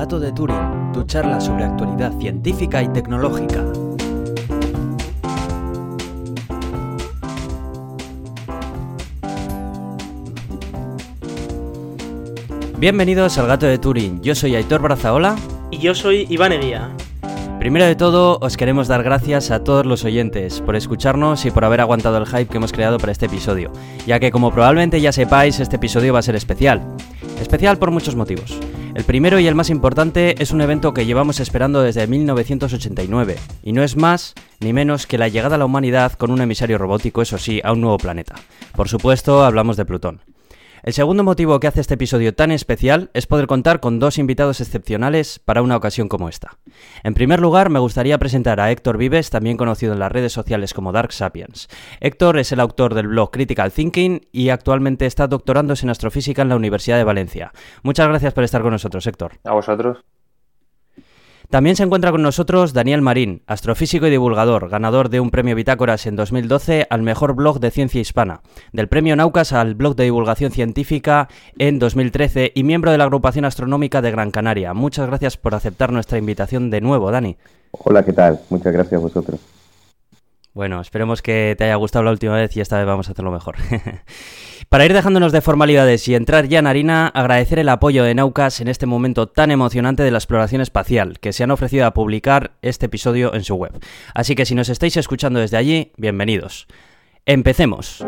Gato de Turing, tu charla sobre actualidad científica y tecnológica. Bienvenidos al Gato de Turing, yo soy Aitor Brazaola. Y yo soy Iván Eguía. Primero de todo, os queremos dar gracias a todos los oyentes por escucharnos y por haber aguantado el hype que hemos creado para este episodio, ya que como probablemente ya sepáis, este episodio va a ser especial. Especial por muchos motivos. El primero y el más importante es un evento que llevamos esperando desde 1989, y no es más ni menos que la llegada a la humanidad con un emisario robótico, eso sí, a un nuevo planeta. Por supuesto, hablamos de Plutón. El segundo motivo que hace este episodio tan especial es poder contar con dos invitados excepcionales para una ocasión como esta. En primer lugar, me gustaría presentar a Héctor Vives, también conocido en las redes sociales como Dark Sapiens. Héctor es el autor del blog Critical Thinking y actualmente está doctorándose en astrofísica en la Universidad de Valencia. Muchas gracias por estar con nosotros, Héctor. A vosotros. También se encuentra con nosotros Daniel Marín, astrofísico y divulgador, ganador de un premio Bitácoras en 2012 al mejor blog de ciencia hispana, del premio Naucas al blog de divulgación científica en 2013 y miembro de la agrupación astronómica de Gran Canaria. Muchas gracias por aceptar nuestra invitación de nuevo, Dani. Hola, ¿qué tal? Muchas gracias a vosotros. Bueno, esperemos que te haya gustado la última vez y esta vez vamos a hacerlo mejor. Para ir dejándonos de formalidades y entrar ya en harina, agradecer el apoyo de Naucas en este momento tan emocionante de la exploración espacial, que se han ofrecido a publicar este episodio en su web. Así que si nos estáis escuchando desde allí, bienvenidos. Empecemos.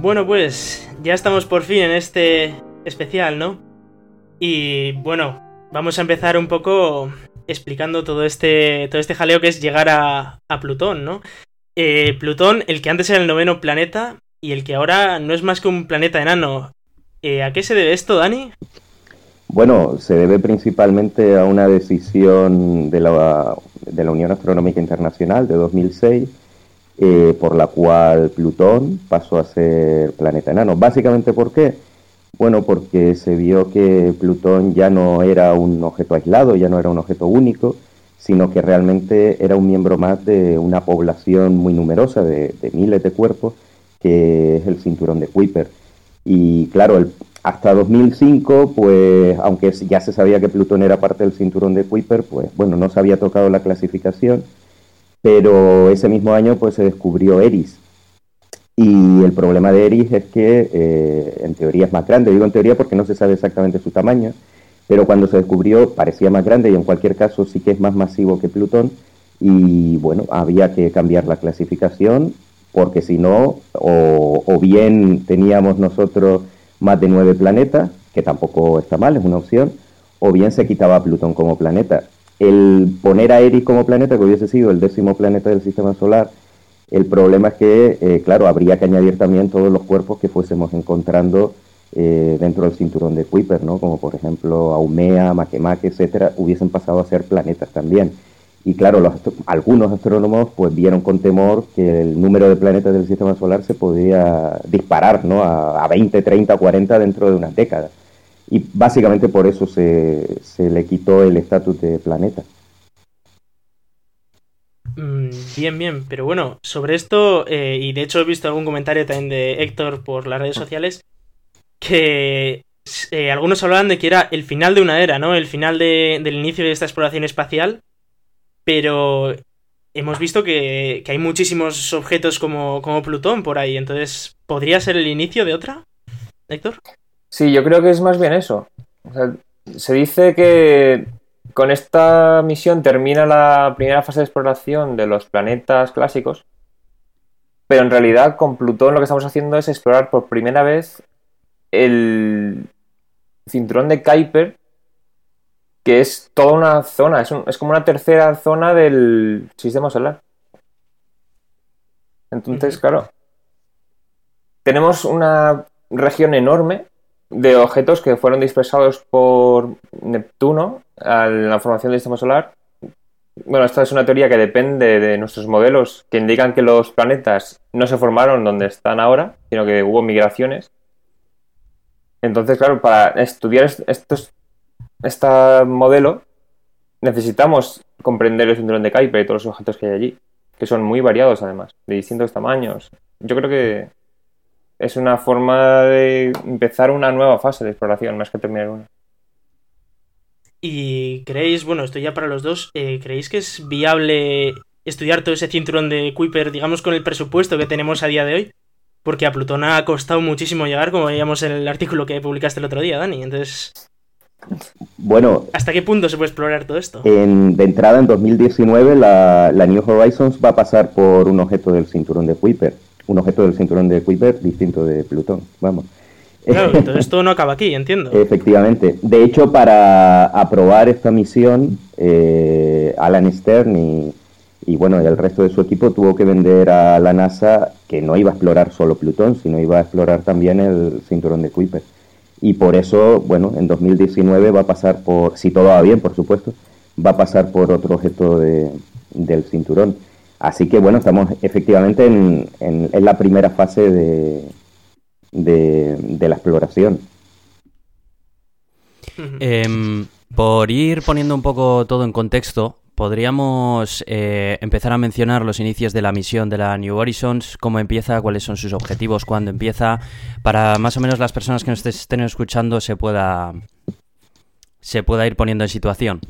Bueno, pues ya estamos por fin en este especial, ¿no? Y bueno, vamos a empezar un poco explicando todo este, todo este jaleo que es llegar a, a Plutón, ¿no? Eh, Plutón, el que antes era el noveno planeta y el que ahora no es más que un planeta enano. Eh, ¿A qué se debe esto, Dani? Bueno, se debe principalmente a una decisión de la, de la Unión Astronómica Internacional de 2006, eh, por la cual Plutón pasó a ser planeta enano. Básicamente, ¿por qué? Bueno, porque se vio que Plutón ya no era un objeto aislado, ya no era un objeto único, sino que realmente era un miembro más de una población muy numerosa, de, de miles de cuerpos, que es el cinturón de Kuiper. Y claro, el, hasta 2005, pues aunque ya se sabía que Plutón era parte del cinturón de Kuiper, pues bueno, no se había tocado la clasificación, pero ese mismo año pues se descubrió Eris. Y el problema de Eris es que eh, en teoría es más grande, digo en teoría porque no se sabe exactamente su tamaño, pero cuando se descubrió parecía más grande y en cualquier caso sí que es más masivo que Plutón y bueno, había que cambiar la clasificación porque si no, o, bien teníamos nosotros más de nueve planetas, que tampoco está mal, es una opción, o bien se quitaba Plutón como planeta. El poner a Eris como planeta, que hubiese sido el décimo planeta del sistema solar, el problema es que, eh, claro, habría que añadir también todos los cuerpos que fuésemos encontrando eh, dentro del cinturón de Kuiper, ¿no? Como por ejemplo Aumea, Makemake, etcétera, hubiesen pasado a ser planetas también. Y claro, los, algunos astrónomos pues vieron con temor que el número de planetas del sistema solar se podía disparar, ¿no? A, a 20, 30, 40 dentro de unas décadas. Y básicamente por eso se, se le quitó el estatus de planeta. Mm, Bien, bien, pero bueno, sobre esto, eh, y de hecho he visto algún comentario también de Héctor por las redes sociales, que eh, algunos hablaban de que era el final de una era, ¿no? El final de- del inicio de esta exploración espacial, pero hemos visto que, que hay muchísimos objetos como, como Plutón por ahí, entonces, ¿podría ser el inicio de otra, Héctor? Sí, yo creo que es más bien eso. O sea, se dice que con esta misión termina la primera fase de exploración de los planetas clásicos, pero en realidad con Plutón lo que estamos haciendo es explorar por primera vez el cinturón de Kuiper, que es toda una zona, es, un- es como una tercera zona del sistema solar. Entonces, claro, tenemos una región enorme de objetos que fueron dispersados por Neptuno a la formación del sistema solar. Bueno, esta es una teoría que depende de nuestros modelos que indican que los planetas no se formaron donde están ahora, sino que hubo migraciones. Entonces, claro, para estudiar est- estos, este modelo necesitamos comprender el cinturón de Kuiper y todos los objetos que hay allí, que son muy variados además, de distintos tamaños. Yo creo que es una forma de empezar una nueva fase de exploración más que terminar una. ¿Y creéis, bueno, esto ya para los dos, eh, ¿creéis que es viable estudiar todo ese cinturón de Kuiper, digamos, con el presupuesto que tenemos a día de hoy? Porque a Plutón ha costado muchísimo llegar, como veíamos en el artículo que publicaste el otro día, Dani. Entonces, Bueno, ¿hasta qué punto se puede explorar todo esto? en- de entrada en 2019 la, la New Horizons va a pasar por un objeto del cinturón de Kuiper. Un objeto del cinturón de Kuiper distinto de Plutón, vamos. Claro, todo esto no acaba aquí, entiendo. Efectivamente. De hecho, para aprobar esta misión, eh, Alan Stern y, y, bueno, el resto de su equipo tuvo que vender a la NASA que no iba a explorar solo Plutón, sino iba a explorar también el cinturón de Kuiper. Y por eso, bueno, en 2019 va a pasar por, si todo va bien, por supuesto, va a pasar por otro objeto de- del cinturón. Así que bueno, estamos efectivamente en, en- en la primera fase de, de- de la exploración. Em, por ir poniendo un poco todo en contexto, podríamos eh, empezar a mencionar los inicios de la misión de la New Horizons, cómo empieza, cuáles son sus objetivos, cuándo empieza, para más o menos las personas que nos estén escuchando se pueda se pueda ir poniendo en situación.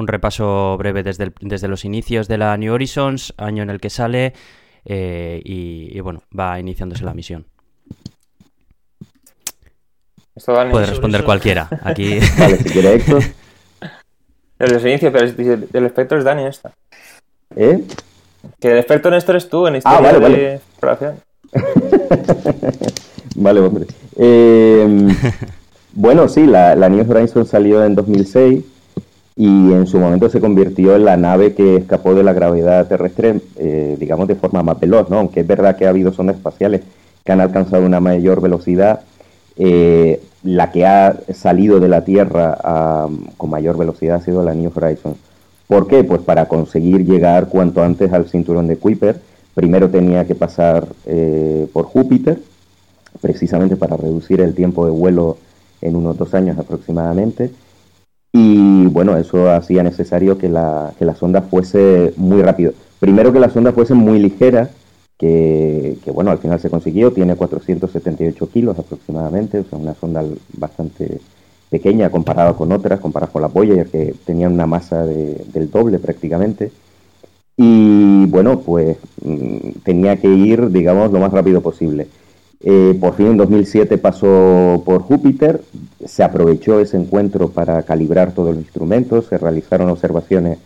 Un repaso breve desde, el- desde los inicios de la New Horizons, año en el que sale eh, y, y, bueno, va iniciándose la misión. Puede responder cualquiera. Aquí Vale, si quiere Héctor. Desde los inicios, pero el, el experto es Dani esta. ¿Eh? Que el experto en esto eres tú, en historia Ah, vale, de vale. exploración. Vale, hombre. Eh, bueno, sí, la, la New Horizons salió en 2006 y en su momento se convirtió en la nave que escapó de la gravedad terrestre, eh, digamos, de forma más veloz, ¿no? Aunque es verdad que ha habido sondas espaciales que han alcanzado una mayor velocidad, eh, la que ha salido de la Tierra a- con mayor velocidad ha sido la New Horizons. ¿Por qué? Pues para conseguir llegar cuanto antes al cinturón de Kuiper, primero tenía que pasar eh, por Júpiter, precisamente para reducir el tiempo de vuelo en unos dos años aproximadamente. Y bueno, eso hacía necesario que la, que la sonda fuese muy rápido. Primero que la sonda fuese muy ligera, que, bueno, al final se consiguió, tiene 478 kilos aproximadamente, o sea, una sonda bastante pequeña comparada con otras, comparada con la Voyager, que tenía una masa de- del doble prácticamente. Y bueno, pues mm, tenía que ir, digamos, lo más rápido posible. Eh, por fin en 2007 pasó por Júpiter, se aprovechó ese encuentro para calibrar todos los instrumentos, se realizaron observaciones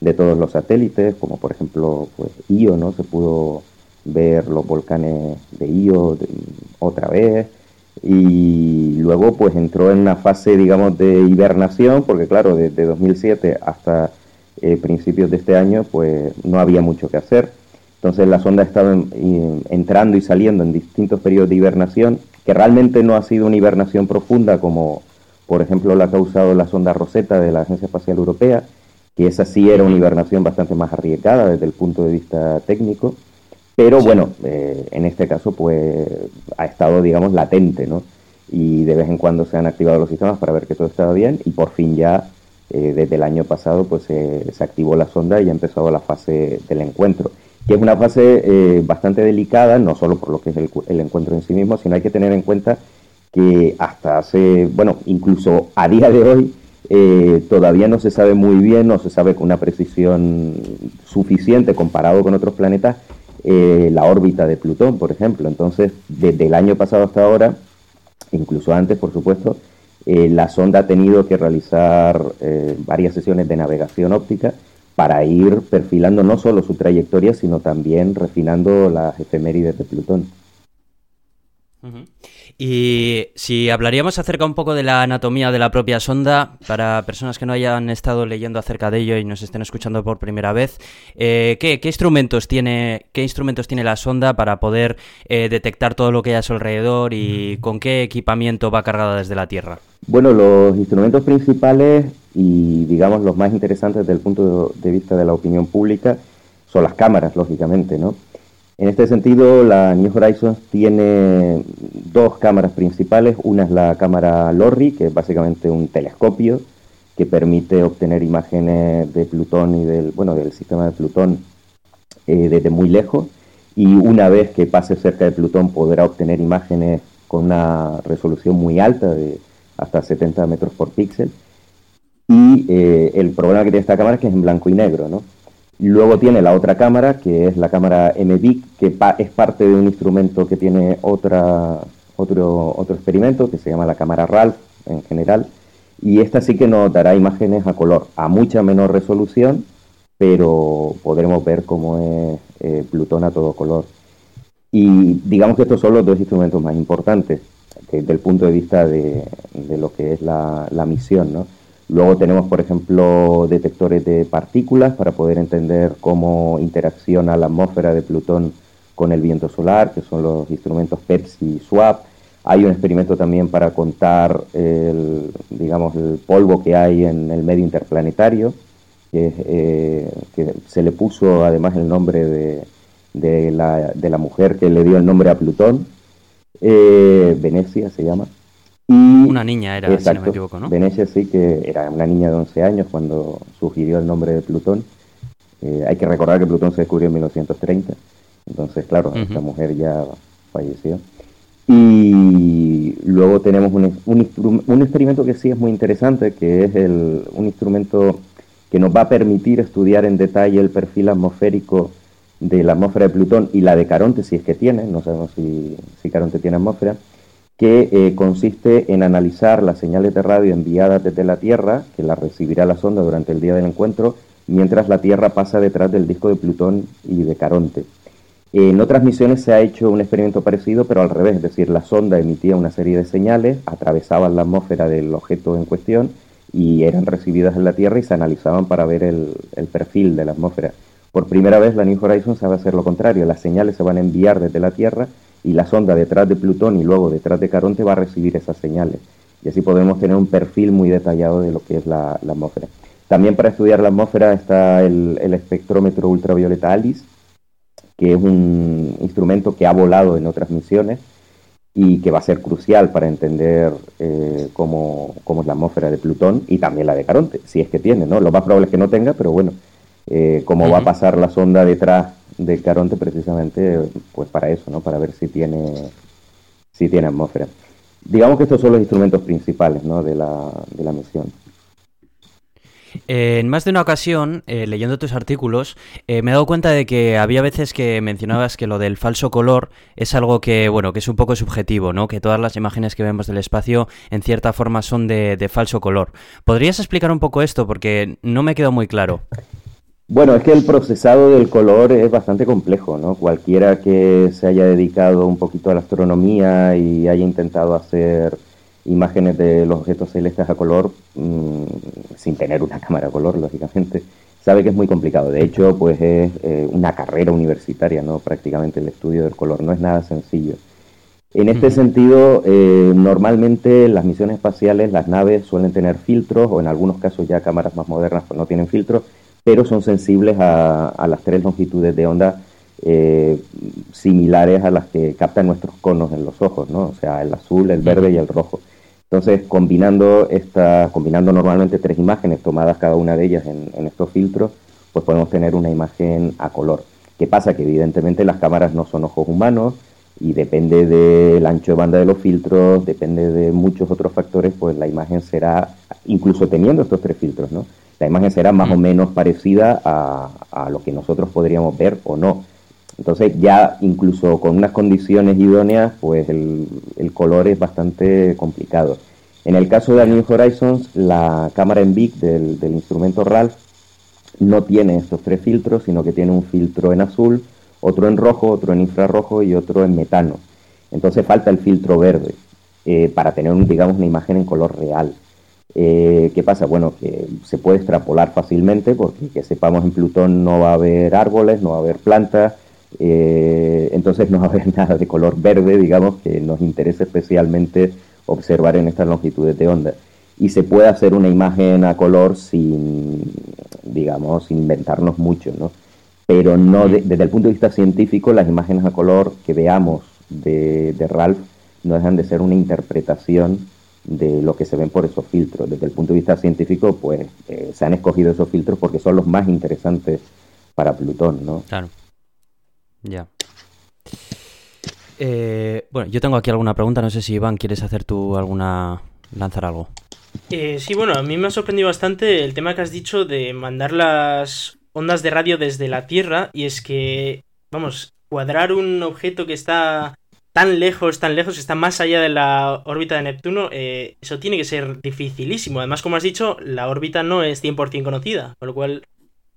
de todos los satélites, como por ejemplo pues, Io, ¿no? Se pudo ver los volcanes de Io otra vez y luego pues entró en una fase digamos de hibernación porque claro desde 2007 hasta eh, principios de este año pues no había mucho que hacer entonces la sonda en- y- entrando y saliendo en distintos periodos de hibernación que realmente no ha sido una hibernación profunda como por ejemplo la ha causado la sonda Rosetta de la Agencia Espacial Europea que esa sí era una hibernación bastante más arriesgada desde el punto de vista técnico. Pero bueno, eh, en este caso pues ha estado, digamos, latente, ¿no? Y de vez en cuando se han activado los sistemas para ver que todo estaba bien y por fin ya, eh, desde el año pasado, pues eh, se activó la sonda y ha empezado la fase del encuentro, que es una fase eh, bastante delicada, no solo por lo que es el, el encuentro en sí mismo, sino hay que tener en cuenta que hasta hace, bueno, incluso a día de hoy, eh, todavía no se sabe muy bien, no se sabe con una precisión suficiente comparado con otros planetas, eh, la órbita de Plutón, por ejemplo. Entonces, desde el año pasado hasta ahora, incluso antes, por supuesto, eh, la sonda ha tenido que realizar varias sesiones de navegación óptica para ir perfilando no solo su trayectoria, sino también refinando las efemérides de Plutón. Y si hablaríamos acerca un poco de la anatomía de la propia sonda, para personas que no hayan estado leyendo acerca de ello y nos estén escuchando por primera vez, eh, ¿qué, instrumentos tiene, ¿qué instrumentos tiene la sonda para poder eh, detectar todo lo que hay a su alrededor y con qué equipamiento va cargada desde la Tierra? Bueno, los instrumentos principales y digamos los más interesantes desde el punto de vista de la opinión pública son las cámaras, lógicamente, ¿no? En este sentido, la New Horizons tiene dos cámaras principales. Una es la cámara LORRI, que es básicamente un telescopio que permite obtener imágenes de Plutón y del, bueno, del sistema de Plutón eh, desde muy lejos y una vez que pase cerca de Plutón podrá obtener imágenes con una resolución muy alta de hasta 70 metros por píxel. Y eh, el problema que tiene esta cámara es que es en blanco y negro, ¿no? Luego tiene la otra cámara, que es la cámara MVIC, que es parte de un instrumento que tiene otra, otro, otro experimento, que se llama la cámara RALPH en general, y esta sí que nos dará imágenes a color, a mucha menor resolución, pero podremos ver cómo es eh, Plutón a todo color. Y digamos que estos son los dos instrumentos más importantes desde el punto de vista de, lo que es la, misión. ¿no? Luego tenemos, por ejemplo, detectores de partículas para poder entender cómo interacciona la atmósfera de Plutón con el viento solar, que son los instrumentos PEPS y SWAP. Hay un experimento también para contar el, digamos, el polvo que hay en el medio interplanetario, que, eh, que se le puso además el nombre de, de, la, de, la, mujer que le dio el nombre a Plutón, eh, Venecia se llama. Y, una niña era, si no me equivoco, ¿no? Venecia sí que era una niña de 11 años cuando sugirió el nombre de Plutón. Eh, hay que recordar que Plutón se descubrió en 1930, entonces claro, esta mujer ya falleció. Y luego tenemos un, un, experimento que sí es muy interesante, que es el, un instrumento que nos va a permitir estudiar en detalle el perfil atmosférico de la atmósfera de Plutón y la de Caronte, si es que tiene, no sabemos si, si Caronte tiene atmósfera, que eh, consiste en analizar las señales de radio enviadas desde la Tierra, que las recibirá la sonda durante el día del encuentro, mientras la Tierra pasa detrás del disco de Plutón y de Caronte. En otras misiones se ha hecho un experimento parecido, pero al revés, es decir, la sonda emitía una serie de señales, atravesaban la atmósfera del objeto en cuestión y eran recibidas en la Tierra y se analizaban para ver el, perfil de la atmósfera. Por primera vez la New Horizons sabe hacer lo contrario, las señales se van a enviar desde la Tierra y la sonda detrás de Plutón y luego detrás de Caronte va a recibir esas señales. Y así podemos tener un perfil muy detallado de lo que es la, atmósfera. También para estudiar la atmósfera está el, el espectrómetro ultravioleta ALICE, que es un instrumento que ha volado en otras misiones y que va a ser crucial para entender eh, cómo, es la atmósfera de Plutón y también la de Caronte, si es que tiene, ¿no? Lo más probable es que no tenga, pero bueno, eh, cómo va a pasar la sonda detrás de Caronte precisamente, pues para eso, ¿no? Para ver si tiene, si tiene atmósfera. Digamos que estos son los instrumentos principales, ¿no? De la, de la misión en más de una ocasión, eh, leyendo tus artículos, eh, me he dado cuenta de que había veces que mencionabas que lo del falso color es algo que, bueno, que es un poco subjetivo, ¿no? Que todas las imágenes que vemos del espacio, en cierta forma, son de, falso color. ¿Podrías explicar un poco esto? Porque no me quedó muy claro. Bueno, es que el procesado del color es bastante complejo, ¿no? Cualquiera que se haya dedicado un poquito a la astronomía y haya intentado hacer imágenes de los objetos celestes a color mm, sin tener una cámara a color, lógicamente, sabe que es muy complicado. De hecho, pues es eh, una carrera universitaria, ¿no? Prácticamente el estudio del color no es nada sencillo. En este sentido, eh, normalmente las misiones espaciales, las naves suelen tener filtros, o en algunos casos ya cámaras más modernas pues no tienen filtros, pero son sensibles a, las tres longitudes de onda eh, similares a las que captan nuestros conos en los ojos, ¿no? O sea, el azul, el verde y el rojo. Entonces, combinando, esta, combinando normalmente tres imágenes tomadas cada una de ellas en, estos filtros, pues podemos tener una imagen a color. ¿Qué pasa? Que evidentemente las cámaras no son ojos humanos y depende del ancho de banda de los filtros, depende de muchos otros factores, pues la imagen será, incluso teniendo estos tres filtros, ¿no? La imagen será más o menos parecida a, a lo que nosotros podríamos ver o no. Entonces ya incluso con unas condiciones idóneas, pues el, color es bastante complicado. En el caso de New Horizons, la cámara en BIC del, instrumento RALPH no tiene estos tres filtros, sino que tiene un filtro en azul, otro en rojo, otro en infrarrojo y otro en metano. Entonces falta el filtro verde eh, para tener, digamos, una imagen en color real. Eh, ¿Qué pasa? Bueno, que se puede extrapolar fácilmente porque que sepamos en Plutón no va a haber árboles, no va a haber plantas, eh, entonces no va a haber nada de color verde, digamos, que nos interese especialmente observar en estas longitudes de onda. Y se puede hacer una imagen a color sin, digamos, sin inventarnos mucho, ¿no? Pero no desde el punto de vista científico, las imágenes a color que veamos de, de Ralph no dejan de ser una interpretación de lo que se ven por esos filtros. Desde el punto de vista científico, pues eh, se han escogido esos filtros porque son los más interesantes para Plutón, ¿no? Claro. Ya. Eh, bueno, yo tengo aquí alguna pregunta. No sé si Iván quieres hacer tú alguna. lanzar algo. Eh, sí, bueno, a mí me ha sorprendido bastante el tema que has dicho de mandar las ondas de radio desde la Tierra. Y es que, vamos, cuadrar un objeto que está tan lejos, tan lejos, está más allá de la órbita de Neptuno, eh, eso tiene que ser dificilísimo. Además, como has dicho, la órbita no es 100% conocida, con lo cual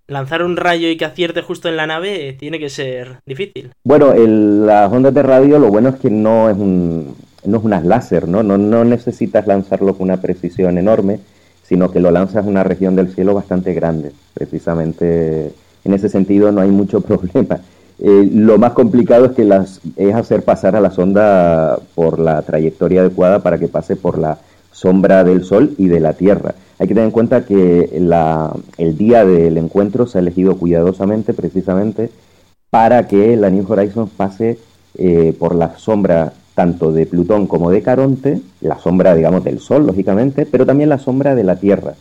lanzar un rayo y que acierte justo en la nave tiene que ser difícil. Bueno, el, las ondas de radio lo bueno es que no es un no es unas láser, ¿no? ¿no? No necesitas lanzarlo con una precisión enorme, sino que lo lanzas a una región del cielo bastante grande. Precisamente en ese sentido no hay mucho problema. Eh, lo más complicado es que las es hacer pasar a la sonda por la trayectoria adecuada para que pase por la sombra del Sol y de la Tierra. Hay que tener en cuenta que la, el día del encuentro se ha elegido cuidadosamente precisamente para que la New Horizons pase eh, por la sombra tanto de Plutón como de Caronte, la sombra, digamos, del Sol, lógicamente, pero también la sombra de la Tierra.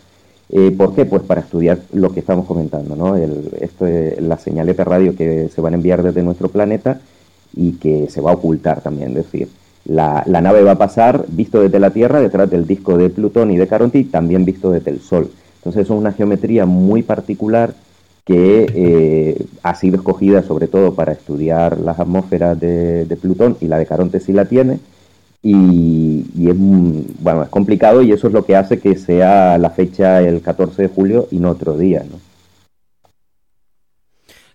Eh, ¿Por qué? Pues para estudiar lo que estamos comentando, ¿no? Esto es las señales de radio que se van a enviar desde nuestro planeta y que se va a ocultar también, es decir, la, la, nave va a pasar visto desde la Tierra detrás del disco de Plutón y de Caronte y también visto desde el Sol. Entonces es una geometría muy particular que eh, ha sido escogida sobre todo para estudiar las atmósferas de, de Plutón y la de Caronte sí la tiene y, y, es, bueno, es complicado y eso es lo que hace que sea la fecha el 14 de julio y no otro día, ¿no?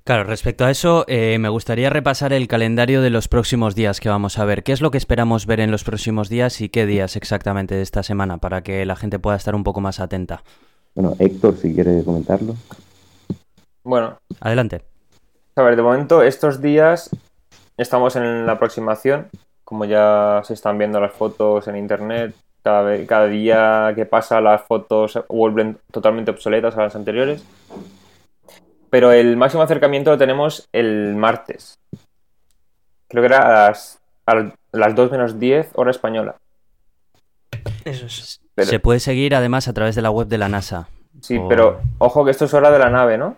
Claro, respecto a eso, eh, me gustaría repasar el calendario de los próximos días que vamos a ver. ¿Qué es lo que esperamos ver en los próximos días y qué días exactamente de esta semana para que la gente pueda estar un poco más atenta? Bueno, Héctor, si quiere comentarlo. Bueno. Adelante. A ver, de momento, estos días estamos en la aproximación como ya se están viendo las fotos en internet, cada, vez, cada día que pasa las fotos vuelven totalmente obsoletas a las anteriores. Pero el máximo acercamiento lo tenemos el martes. Creo que era a las, a las 2 menos 10 hora española. Eso es. Pero, se puede seguir además a través de la web de la NASA. Sí, o... pero ojo que esto es hora de la nave, ¿no?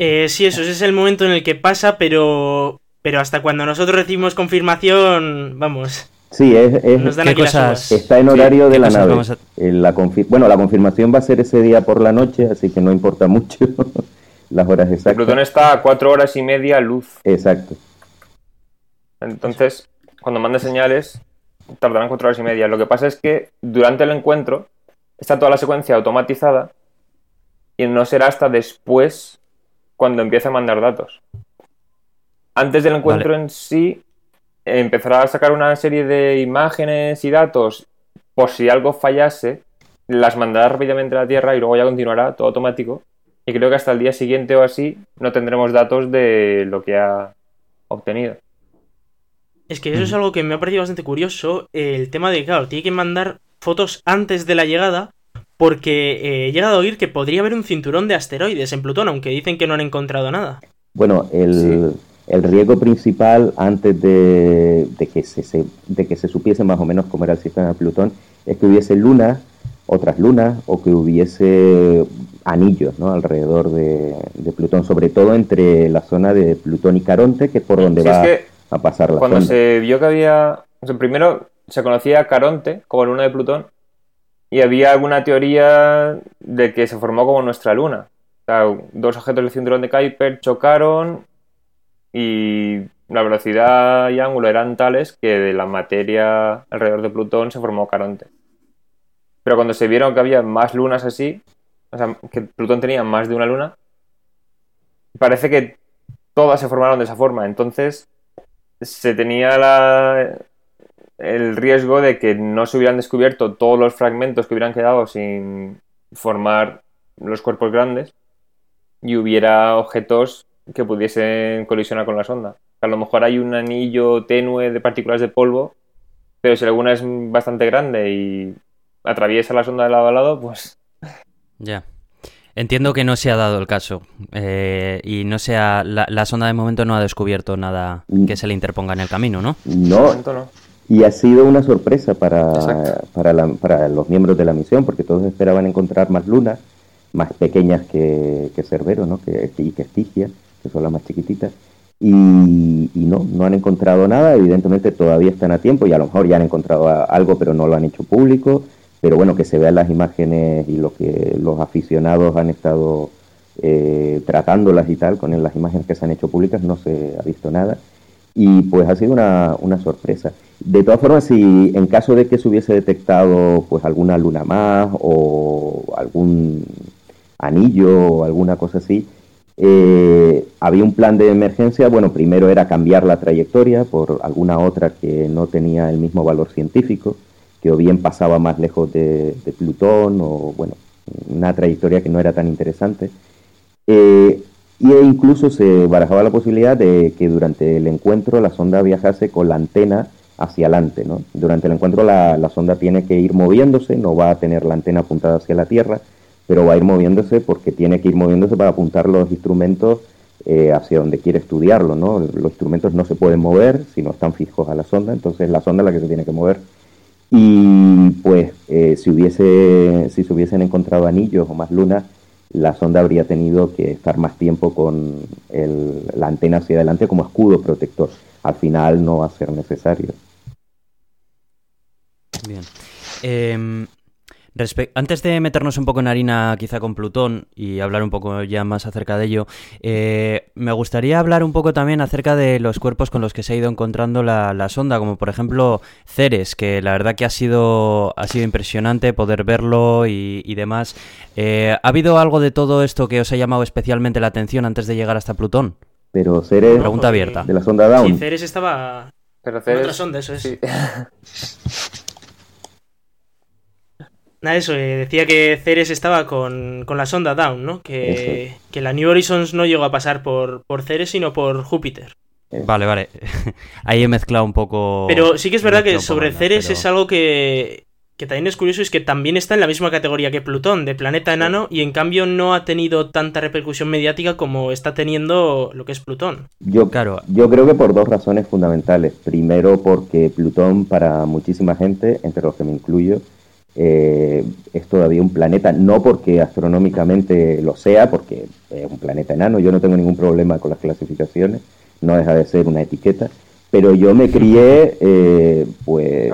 Eh, sí, eso es el momento en el que pasa, pero pero hasta cuando nosotros recibimos confirmación, vamos. Sí, es, es nos dan cosas? está en horario sí, de la nave. A... La bueno, la confirmación va a ser ese día por la noche, así que no importa mucho las horas exactas. Plutón está a cuatro horas y media luz. Exacto. Entonces, cuando mande señales, tardarán cuatro horas y media. Lo que pasa es que durante el encuentro está toda la secuencia automatizada y no será hasta después cuando empiece a mandar datos. Antes del encuentro vale. en sí, empezará a sacar una serie de imágenes y datos por si algo fallase, las mandará rápidamente a la Tierra y luego ya continuará todo automático. Y creo que hasta el día siguiente o así no tendremos datos de lo que ha obtenido. Es que eso es algo que me ha parecido bastante curioso. El tema de, claro, tiene que mandar fotos antes de la llegada. Porque eh, he llegado a oír que podría haber un cinturón de asteroides en Plutón, aunque dicen que no han encontrado nada. Bueno, el, sí. El riesgo principal antes de, de, que se, de, que se, supiese más o menos cómo era el sistema de Plutón es que hubiese lunas, otras lunas, o que hubiese anillos ¿no? alrededor de, de, Plutón, sobre todo entre la zona de Plutón y Caronte, que es por donde sí, va es que a pasar la Cuando sonda. se vio que había... O sea, primero se conocía Caronte como luna de Plutón y había alguna teoría de que se formó como nuestra luna. O sea, dos objetos del cinturón de Kuiper chocaron y la velocidad y ángulo eran tales que de la materia alrededor de Plutón se formó Caronte. Pero cuando se vieron que había más lunas así, o sea, que Plutón tenía más de una luna, parece que todas se formaron de esa forma. Entonces se tenía la, el riesgo de que no se hubieran descubierto todos los fragmentos que hubieran quedado sin formar los cuerpos grandes y hubiera objetos que pudiesen colisionar con la sonda. A lo mejor hay un anillo tenue de partículas de polvo, pero si alguna es bastante grande y atraviesa la sonda de lado a lado, pues... Ya. Entiendo que no se ha dado el caso eh, y no sea la, la, sonda de momento no ha descubierto nada que se le interponga en el camino, ¿no? No, no. Y ha sido una sorpresa para, para, para, los miembros de la misión, porque todos esperaban encontrar más lunas, más pequeñas que, que Cerbero, ¿no? que, y que Estigia, que son las más chiquititas. Y, no, no han encontrado nada, evidentemente todavía están a tiempo y a lo mejor ya han encontrado algo, pero no lo han hecho público. Pero bueno, que se vean las imágenes y lo que los aficionados han estado eh, tratándolas y tal, con las imágenes que se han hecho públicas, no se ha visto nada. Y pues ha sido una, una sorpresa. De todas formas, si en caso de que se hubiese detectado pues alguna luna más o algún anillo o alguna cosa así, eh, había un plan de emergencia. Bueno, primero era cambiar la trayectoria por alguna otra que no tenía el mismo valor científico, que o bien pasaba más lejos de, Plutón o, bueno, una trayectoria que no era tan interesante. Eh, y incluso se barajaba la posibilidad de que durante el encuentro la sonda viajase con la antena hacia adelante. ¿no? Durante el encuentro la, la, sonda tiene que ir moviéndose, no va a tener la antena apuntada hacia la Tierra, pero va a ir moviéndose porque tiene que ir moviéndose para apuntar los instrumentos eh, hacia donde quiere estudiarlo. ¿no? Los instrumentos no se pueden mover si no están fijos a la sonda, entonces la sonda es la que se tiene que mover. Y pues eh, si, hubiese, si se hubiesen encontrado anillos o más lunas, la sonda habría tenido que estar más tiempo con la antena hacia adelante como escudo protector. Al final no va a ser necesario. Bien. Eh, antes de meternos un poco en harina quizá con Plutón y hablar un poco ya más acerca de ello, eh, me gustaría hablar un poco también acerca de los cuerpos con los que se ha ido encontrando la, sonda, como por ejemplo Ceres, que la verdad que ha sido, ha sido impresionante poder verlo y, demás. Eh, ¿Ha habido algo de todo esto que os ha llamado especialmente la atención antes de llegar hasta Plutón? Pero Ceres... Pregunta abierta. De la sonda Down. Sí, Ceres estaba... Pero Ceres... otra sonda, eso es. Nada, eso, eh, decía que Ceres estaba con, la sonda Down, ¿no? Que, que, la New Horizons no llegó a pasar por, por Ceres, sino por Júpiter. Vale, vale. Ahí he mezclado un poco. Pero sí que es verdad que sobre Ceres es algo que, que también es curioso, es que también está en la misma categoría que Plutón, de planeta enano, y en cambio no ha tenido tanta repercusión mediática como está teniendo lo que es Plutón. Yo, claro. yo creo que por dos razones fundamentales. Primero, porque Plutón, para muchísima gente, entre los que me incluyo, eh, es todavía un planeta, no porque astronómicamente lo sea, porque es un planeta enano, yo no tengo ningún problema con las clasificaciones, no deja de ser una etiqueta, pero yo me crié, eh, pues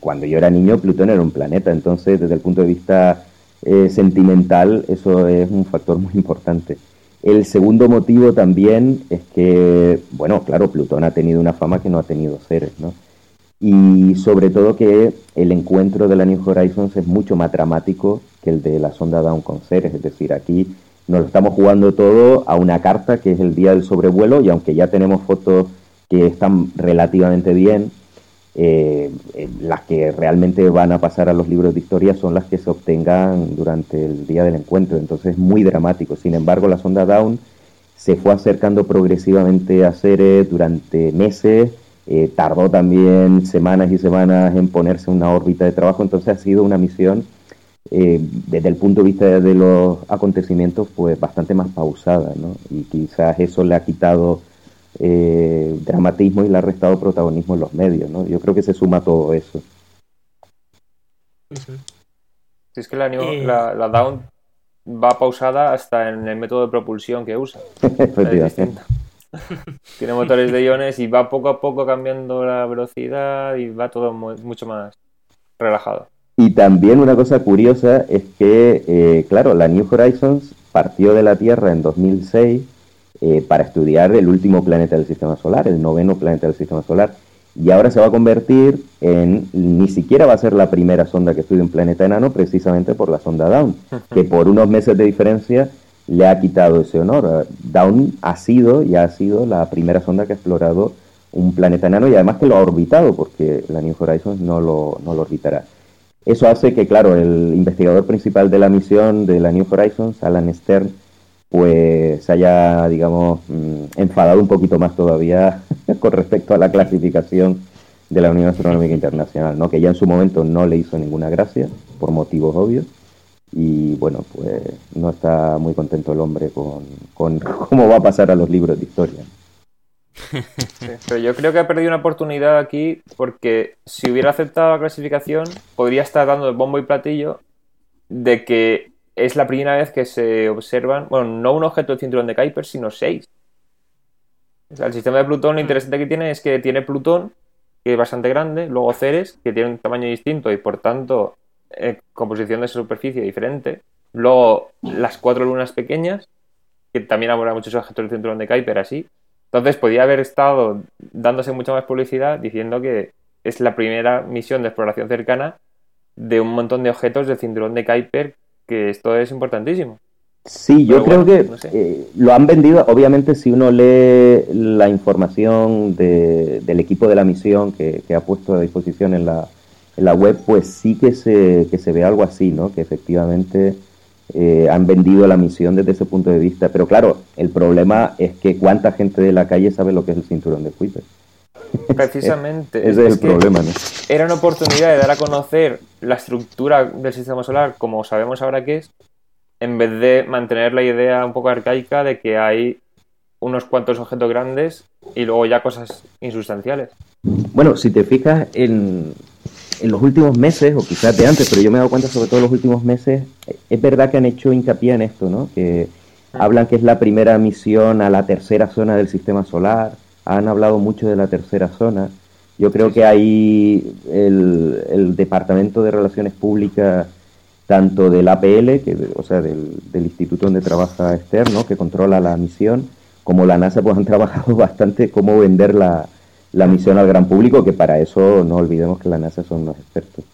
cuando yo era niño Plutón era un planeta, entonces desde el punto de vista eh, sentimental eso es un factor muy importante. El segundo motivo también es que, bueno, claro, Plutón ha tenido una fama que no ha tenido seres, ¿no? Y sobre todo que el encuentro de la New Horizons es mucho más dramático que el de la sonda Down con Ceres, es decir, aquí nos lo estamos jugando todo a una carta que es el día del sobrevuelo y aunque ya tenemos fotos que están relativamente bien, eh, eh, las que realmente van a pasar a los libros de historia son las que se obtengan durante el día del encuentro, entonces es muy dramático. Sin embargo, la sonda Down se fue acercando progresivamente a Ceres durante meses, eh, tardó también semanas y semanas en ponerse una órbita de trabajo, entonces ha sido una misión eh, desde el punto de vista de los acontecimientos pues bastante más pausada, ¿no? Y quizás eso le ha quitado eh, dramatismo y le ha restado protagonismo en los medios, ¿no? Yo creo que se suma todo eso. Si es que la, la, Down va pausada hasta en el método de propulsión que usa. Tiene motores de iones y va poco a poco cambiando la velocidad y va todo mucho más relajado. Y también una cosa curiosa es que, eh, claro, la New Horizons partió de la Tierra en 2006 eh, para estudiar el último planeta del Sistema Solar, el noveno planeta del Sistema Solar, y ahora se va a convertir en, ni siquiera va a ser la primera sonda que estudie un planeta enano, precisamente por la sonda Down, que por unos meses de diferencia le ha quitado ese honor. Down ha sido y ha sido la primera sonda que ha explorado un planeta enano y además que lo ha orbitado, porque la New Horizons no lo, no lo orbitará. Eso hace que, claro, el investigador principal de la misión de la New Horizons, Alan Stern, pues se haya, digamos, mm, enfadado un poquito más todavía con respecto a la clasificación de la Unión Astronómica Internacional, ¿no? que ya en su momento no le hizo ninguna gracia, por motivos obvios, y bueno, pues no está muy contento el hombre con, cómo va a pasar a los libros de historia. pero yo creo que ha perdido una oportunidad aquí porque si hubiera aceptado la clasificación podría estar dando el bombo y platillo de que es la primera vez que se observan, bueno, no un objeto del cinturón de Kuiper, sino seis. el sistema de Plutón lo interesante que tiene es que tiene Plutón, que es bastante grande, luego Ceres, que tiene un tamaño distinto y por tanto eh, composición de superficie diferente, luego las cuatro lunas pequeñas, que también habrá muchos objetos del cinturón de Kuiper así, entonces podía haber estado dándose mucha más publicidad diciendo que es la primera misión de exploración cercana de un montón de objetos del cinturón de Kuiper, que esto es importantísimo. Sí, yo creo que eh, lo han vendido, obviamente si uno lee la información del equipo de la misión que, ha puesto a disposición en la, en la web, pues sí que se, que se ve algo así, ¿no? Que efectivamente eh, han vendido la misión desde ese punto de vista. Pero claro, el problema es que cuánta gente de la calle sabe lo que es el cinturón de Kuiper. Precisamente. Ese es, el problema, ¿no? Era una oportunidad de dar a conocer la estructura del sistema solar como sabemos ahora que es, en vez de mantener la idea un poco arcaica de que hay unos cuantos objetos grandes y luego ya cosas insustanciales. Bueno, si te fijas en, en los últimos meses, o quizás de antes, pero yo me he dado cuenta sobre todo en los últimos meses, es verdad que han hecho hincapié en esto, ¿no? Que hablan que es la primera misión a la tercera zona del sistema solar, han hablado mucho de la tercera zona. Yo creo que ahí el, Departamento de Relaciones Públicas, tanto del APL, que, o sea, del, del instituto donde trabaja Esther, ¿no? que controla la misión, como la NASA, pues han trabajado bastante cómo vender la, la misión al gran público, que para eso no olvidemos que la NASA son los expertos.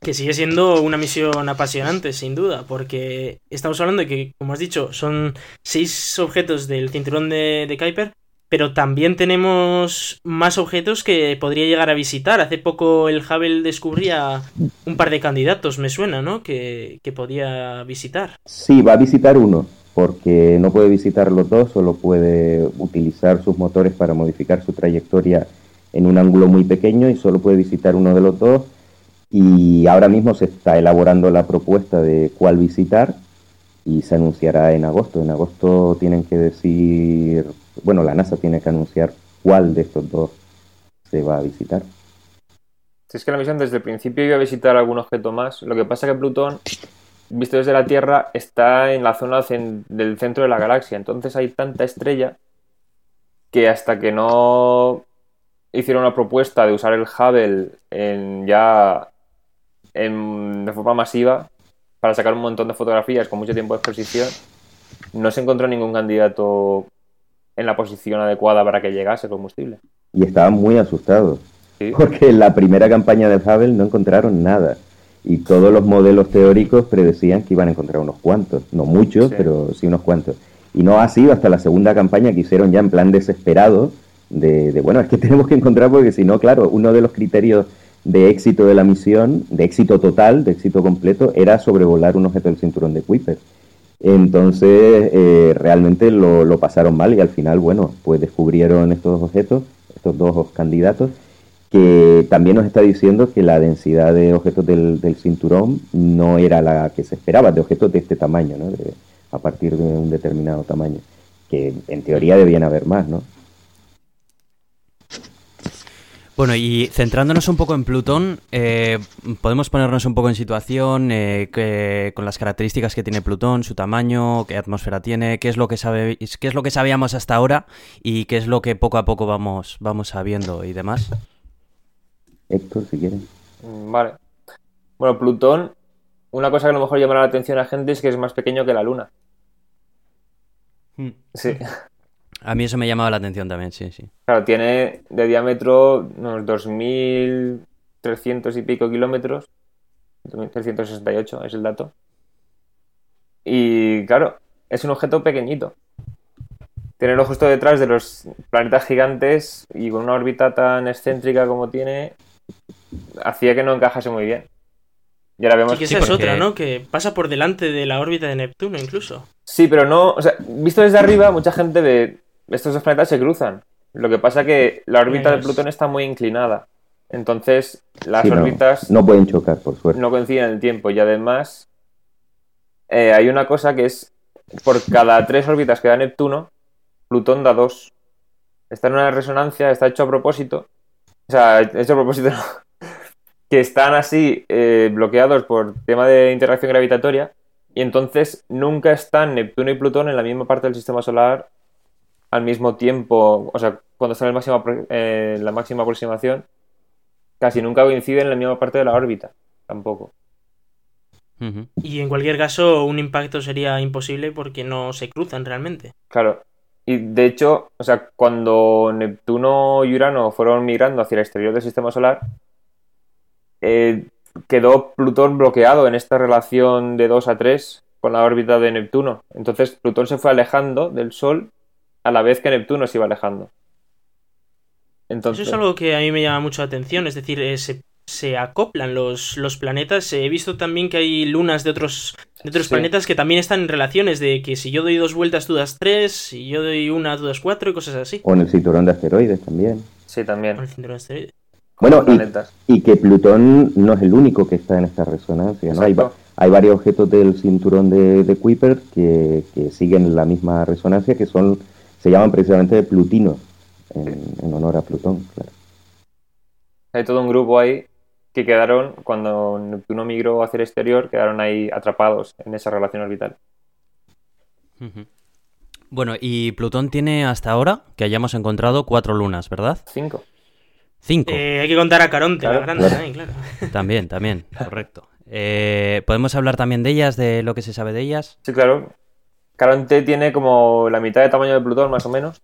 Que sigue siendo una misión apasionante, sin duda, porque estamos hablando de que, como has dicho, son seis objetos del cinturón de, de Kuiper, pero también tenemos más objetos que podría llegar a visitar. Hace poco el Hubble descubría un par de candidatos, me suena, ¿no? Que, que podía visitar. Sí, va a visitar uno porque no puede visitar los dos, solo puede utilizar sus motores para modificar su trayectoria en un ángulo muy pequeño y solo puede visitar uno de los dos. Y ahora mismo se está elaborando la propuesta de cuál visitar y se anunciará en agosto. En agosto tienen que decir, bueno, la NASA tiene que anunciar cuál de estos dos se va a visitar. Si es que la misión desde el principio iba a visitar algún objeto más, lo que pasa es que Plutón visto desde la Tierra, está en la zona del centro de la galaxia. Entonces hay tanta estrella que hasta que no hicieron una propuesta de usar el Hubble en ya de forma masiva para sacar un montón de fotografías con mucho tiempo de exposición, no se encontró ningún candidato en la posición adecuada para que llegase el combustible. Y estaban muy asustados. Porque en la primera campaña del Hubble no encontraron nada y todos los modelos teóricos predecían que iban a encontrar unos cuantos, no muchos, pero sí unos cuantos. Y no ha sido hasta la segunda campaña que hicieron ya en plan desesperado de, de, bueno, es que tenemos que encontrar porque si no, claro, uno de los criterios de éxito de la misión, de éxito total, de éxito completo, era sobrevolar un objeto del cinturón de Kuiper. Entonces, eh, realmente lo, lo pasaron mal y al final, bueno, pues descubrieron estos objetos, estos dos candidatos, que también nos está diciendo que la densidad de objetos del, cinturón no era la que se esperaba, de objetos de este tamaño, ¿no? a partir de un determinado tamaño, que en teoría debían haber más, ¿no? Bueno, y centrándonos un poco en Plutón, eh, podemos ponernos un poco en situación eh, con las características que tiene Plutón, su tamaño, qué atmósfera tiene, qué es lo que sabe, qué es lo que sabíamos hasta ahora y qué es lo que poco a poco vamos, vamos sabiendo y demás. Héctor, si quieren. Mm, vale. Bueno, Plutón, una cosa que a lo mejor llamará la atención a gente es que es más pequeño que la Luna. Hmm. Sí. A mí eso me llamaba la atención también, sí, sí. Claro, tiene de diámetro unos 2.300 y pico kilómetros. 2.368 es el dato. Y claro, es un objeto pequeñito. Tenerlo justo detrás de los planetas gigantes y con una órbita tan excéntrica como tiene, hacía que no encajase muy bien. Y ahora vemos sí, que esa es otra, ¿no? Que pasa por delante de la órbita de Neptuno incluso. Sí, pero no, o sea, visto desde arriba, mucha gente ve estos dos planetas se cruzan. Lo que pasa que la órbita de Plutón está muy inclinada. Entonces, las órbitas no, pueden chocar, por suerte. No coinciden en el tiempo. Y además, eh, hay una cosa que es por cada tres órbitas que da Neptuno, Plutón da 2. Está en una resonancia, está hecho a propósito. O sea, hecho a propósito, no. que están así eh, bloqueados por tema de interacción gravitatoria y entonces nunca están Neptuno y Plutón en la misma parte del sistema solar al mismo tiempo, o sea, cuando están en, máxima, eh, la máxima aproximación, casi nunca coinciden en la misma parte de la órbita, tampoco. Y en cualquier caso, un impacto sería imposible porque no se cruzan realmente. Claro. Y de hecho, o sea, cuando Neptuno y Urano fueron migrando hacia el exterior del sistema solar, eh, quedó Plutón bloqueado en esta relación de 2 a 3 con la órbita de Neptuno. Entonces Plutón se fue alejando del Sol a la vez que Neptuno se iba alejando. Entonces... Eso es algo que a mí me llama mucho la atención, es decir, eh, se, acoplan los, los, planetas. He visto también que hay lunas de otros, de otros planetas que también están en relaciones de que si yo doy dos vueltas tú das tres, si yo doy una tú das cuatro y cosas así. O en el cinturón de asteroides también. Sí, también. el cinturón de asteroides. Bueno, y, que Plutón no es el único que está en esta resonancia, ¿no? Hay, hay, varios objetos del cinturón de, de Kuiper que, siguen la misma resonancia, que son se llaman precisamente plutinos, en, honor a Plutón, claro. Hay todo un grupo ahí que quedaron, cuando Neptuno migró hacia el exterior, quedaron ahí atrapados en esa relación orbital. Bueno, y Plutón tiene hasta ahora, que hayamos encontrado, cuatro lunas, ¿verdad? Cinco. Cinco. Eh, hay que contar a Caronte, la grande También, claro. También, también, correcto. Eh, ¿Podemos hablar también de ellas, de lo que se sabe de ellas? Sí, claro. Caronte tiene como la mitad de tamaño de Plutón, más o menos.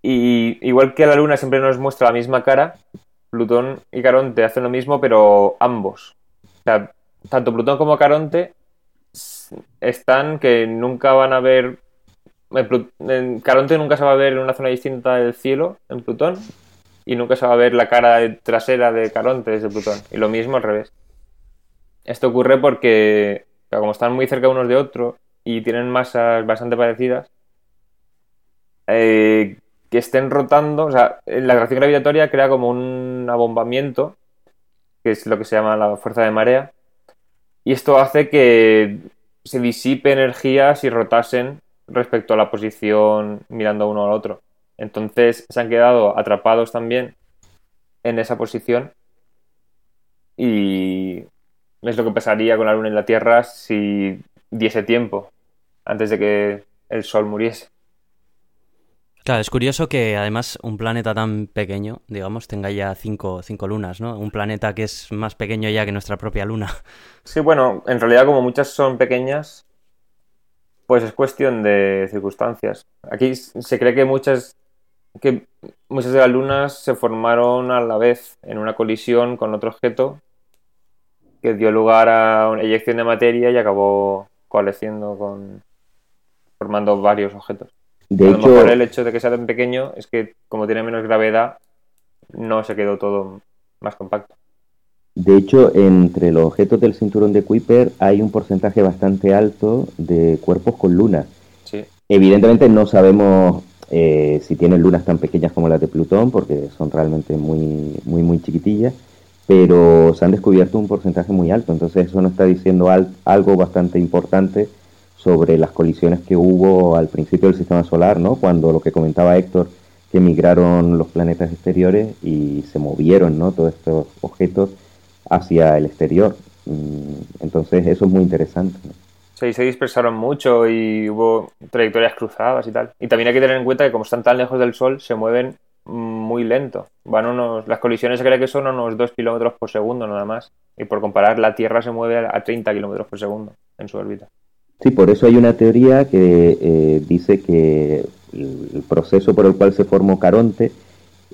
Y igual que la Luna siempre nos muestra la misma cara, Plutón y Caronte hacen lo mismo, pero ambos. O sea, tanto Plutón como Caronte están que nunca van a ver. En Caronte nunca se va a ver en una zona distinta del cielo, en Plutón, y nunca se va a ver la cara trasera de Caronte desde Plutón. Y lo mismo al revés. Esto ocurre porque, como están muy cerca unos de otros y tienen masas bastante parecidas, eh, que estén rotando, o sea, la atracción gravitatoria crea como un abombamiento, que es lo que se llama la fuerza de marea, y esto hace que se disipe energías y rotasen respecto a la posición mirando uno al otro. Entonces se han quedado atrapados también en esa posición y es lo que pasaría con la Luna y la Tierra si diese tiempo antes de que el Sol muriese. Claro, es curioso que además un planeta tan pequeño, digamos, tenga ya cinco, cinco, lunas, ¿no? Un planeta que es más pequeño ya que nuestra propia luna. Sí, bueno, en realidad como muchas son pequeñas, pues es cuestión de circunstancias. Aquí se cree que muchas que muchas de las lunas se formaron a la vez en una colisión con otro objeto que dio lugar a una eyección de materia y acabó coalesciendo con formando varios objetos. De hecho, el hecho de que sea tan pequeño es que como tiene menos gravedad no se quedó todo más compacto. De hecho, entre los objetos del cinturón de Kuiper hay un porcentaje bastante alto de cuerpos con lunas. Sí. Evidentemente no sabemos eh, si tienen lunas tan pequeñas como las de Plutón, porque son realmente muy, muy, muy chiquitillas, pero se han descubierto un porcentaje muy alto, entonces eso nos está diciendo algo bastante importante sobre las colisiones que hubo al principio del sistema solar, ¿no? Cuando lo que comentaba Héctor, que migraron los planetas exteriores y se movieron, ¿no? Todos estos objetos hacia el exterior. Mm, entonces eso es muy interesante. ¿no? Sí, se dispersaron mucho y hubo trayectorias cruzadas y tal. Y también hay que tener en cuenta que como están tan lejos del Sol, se mueven muy lento. Van unos, las colisiones se cree que son unos 2 kilómetros por segundo nada más. Y por comparar, la Tierra se mueve a 30 kilómetros por segundo en su órbita. Sí, por eso hay una teoría que eh, dice que el proceso por el cual se formó Caronte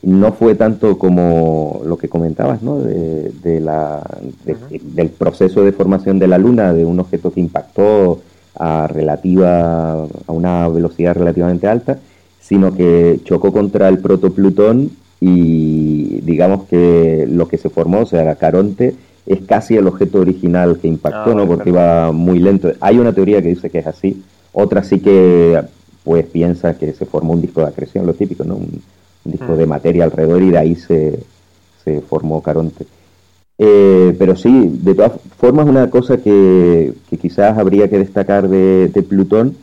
no fue tanto como lo que comentabas, ¿no? De, la, del proceso de formación de la Luna, de un objeto que impactó a, relativa, a una velocidad relativamente alta, sino que chocó contra el protoplutón y digamos que lo que se formó, o sea, la Caronte, es casi el objeto original que impactó, ah, ¿no? Porque iba muy lento. Hay una teoría que dice que es así, otra sí que pues piensa que se formó un disco de acreción, lo típico, ¿no? un disco de materia alrededor y de ahí se, se formó Caronte. Eh, pero sí, de todas formas, una cosa que, quizás habría que destacar de, Plutón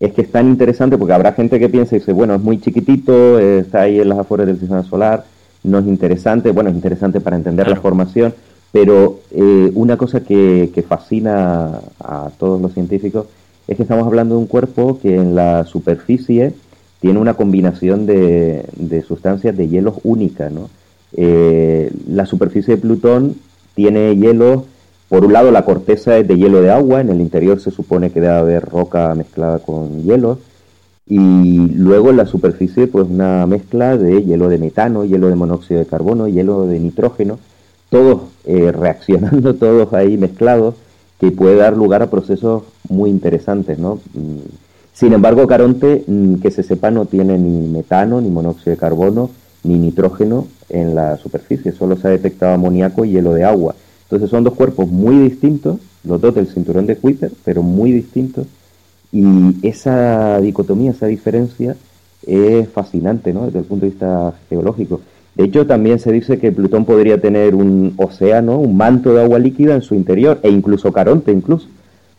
es que es tan interesante porque habrá gente que piensa y dice, bueno, es muy chiquitito, está ahí en las afueras del sistema solar, no es interesante, bueno, es interesante para entender la formación, pero eh, una cosa que, fascina a todos los científicos es que estamos hablando de un cuerpo que en la superficie tiene una combinación de, sustancias de hielos única, ¿no? Eh, la superficie de Plutón tiene hielo, por un lado la corteza es de hielo de agua, en el interior se supone que debe haber roca mezclada con hielo, y luego en la superficie pues una mezcla de hielo de metano, hielo de monóxido de carbono, hielo de nitrógeno, todos eh, reaccionando, todos ahí mezclados, que puede dar lugar a procesos muy interesantes, ¿no? Mm, sin embargo, Caronte, mm, que se sepa, no tiene ni metano, ni monóxido de carbono, ni nitrógeno en la superficie, solo se ha detectado amoníaco y hielo de agua. Entonces son dos cuerpos muy distintos, los dos del cinturón de Kuiper, pero muy distintos, y esa dicotomía, esa diferencia es fascinante ¿no? desde el punto de vista geológico. De hecho, también se dice que Plutón podría tener un océano, un manto de agua líquida en su interior, e incluso Caronte, incluso.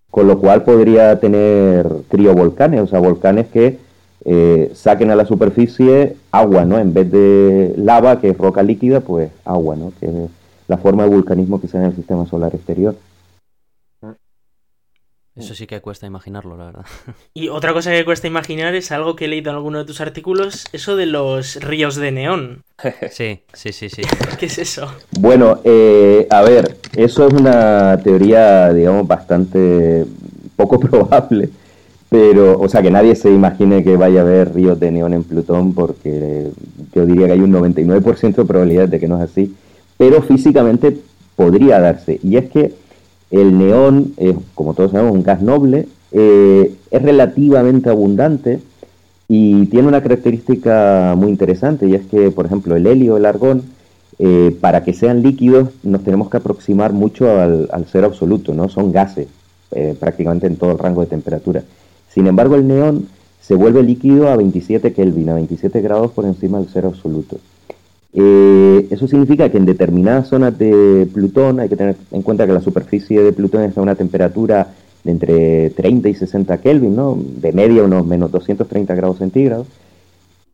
Con lo cual podría tener criovolcanes, o sea, volcanes que eh, saquen a la superficie agua, ¿no? En vez de lava, que es roca líquida, pues agua, ¿no? Que es la forma de vulcanismo que se da en el sistema solar exterior. Eso sí que cuesta imaginarlo, la verdad. Y otra cosa que cuesta imaginar es algo que he leído en alguno de tus artículos, eso de los ríos de neón. Sí, sí, sí, sí. ¿Qué es eso? Bueno, eh, a ver, eso es una teoría, digamos, bastante poco probable, pero, o sea, que nadie se imagine que vaya a haber ríos de neón en Plutón, porque yo diría que hay un 99% de probabilidad de que no es así, pero físicamente podría darse. Y es que el neón, es, como todos sabemos, un gas noble, eh, es relativamente abundante y tiene una característica muy interesante y es que, por ejemplo, el helio, el argón, eh, para que sean líquidos nos tenemos que aproximar mucho al, cero absoluto, ¿no? Son gases eh, prácticamente en todo el rango de temperatura. Sin embargo, el neón se vuelve líquido a 27 Kelvin, a 27 grados por encima del cero absoluto. Eh, eso significa que en determinadas zonas de Plutón hay que tener en cuenta que la superficie de Plutón está a una temperatura de entre 30 y 60 Kelvin, ¿no? de media unos menos 230 grados centígrados.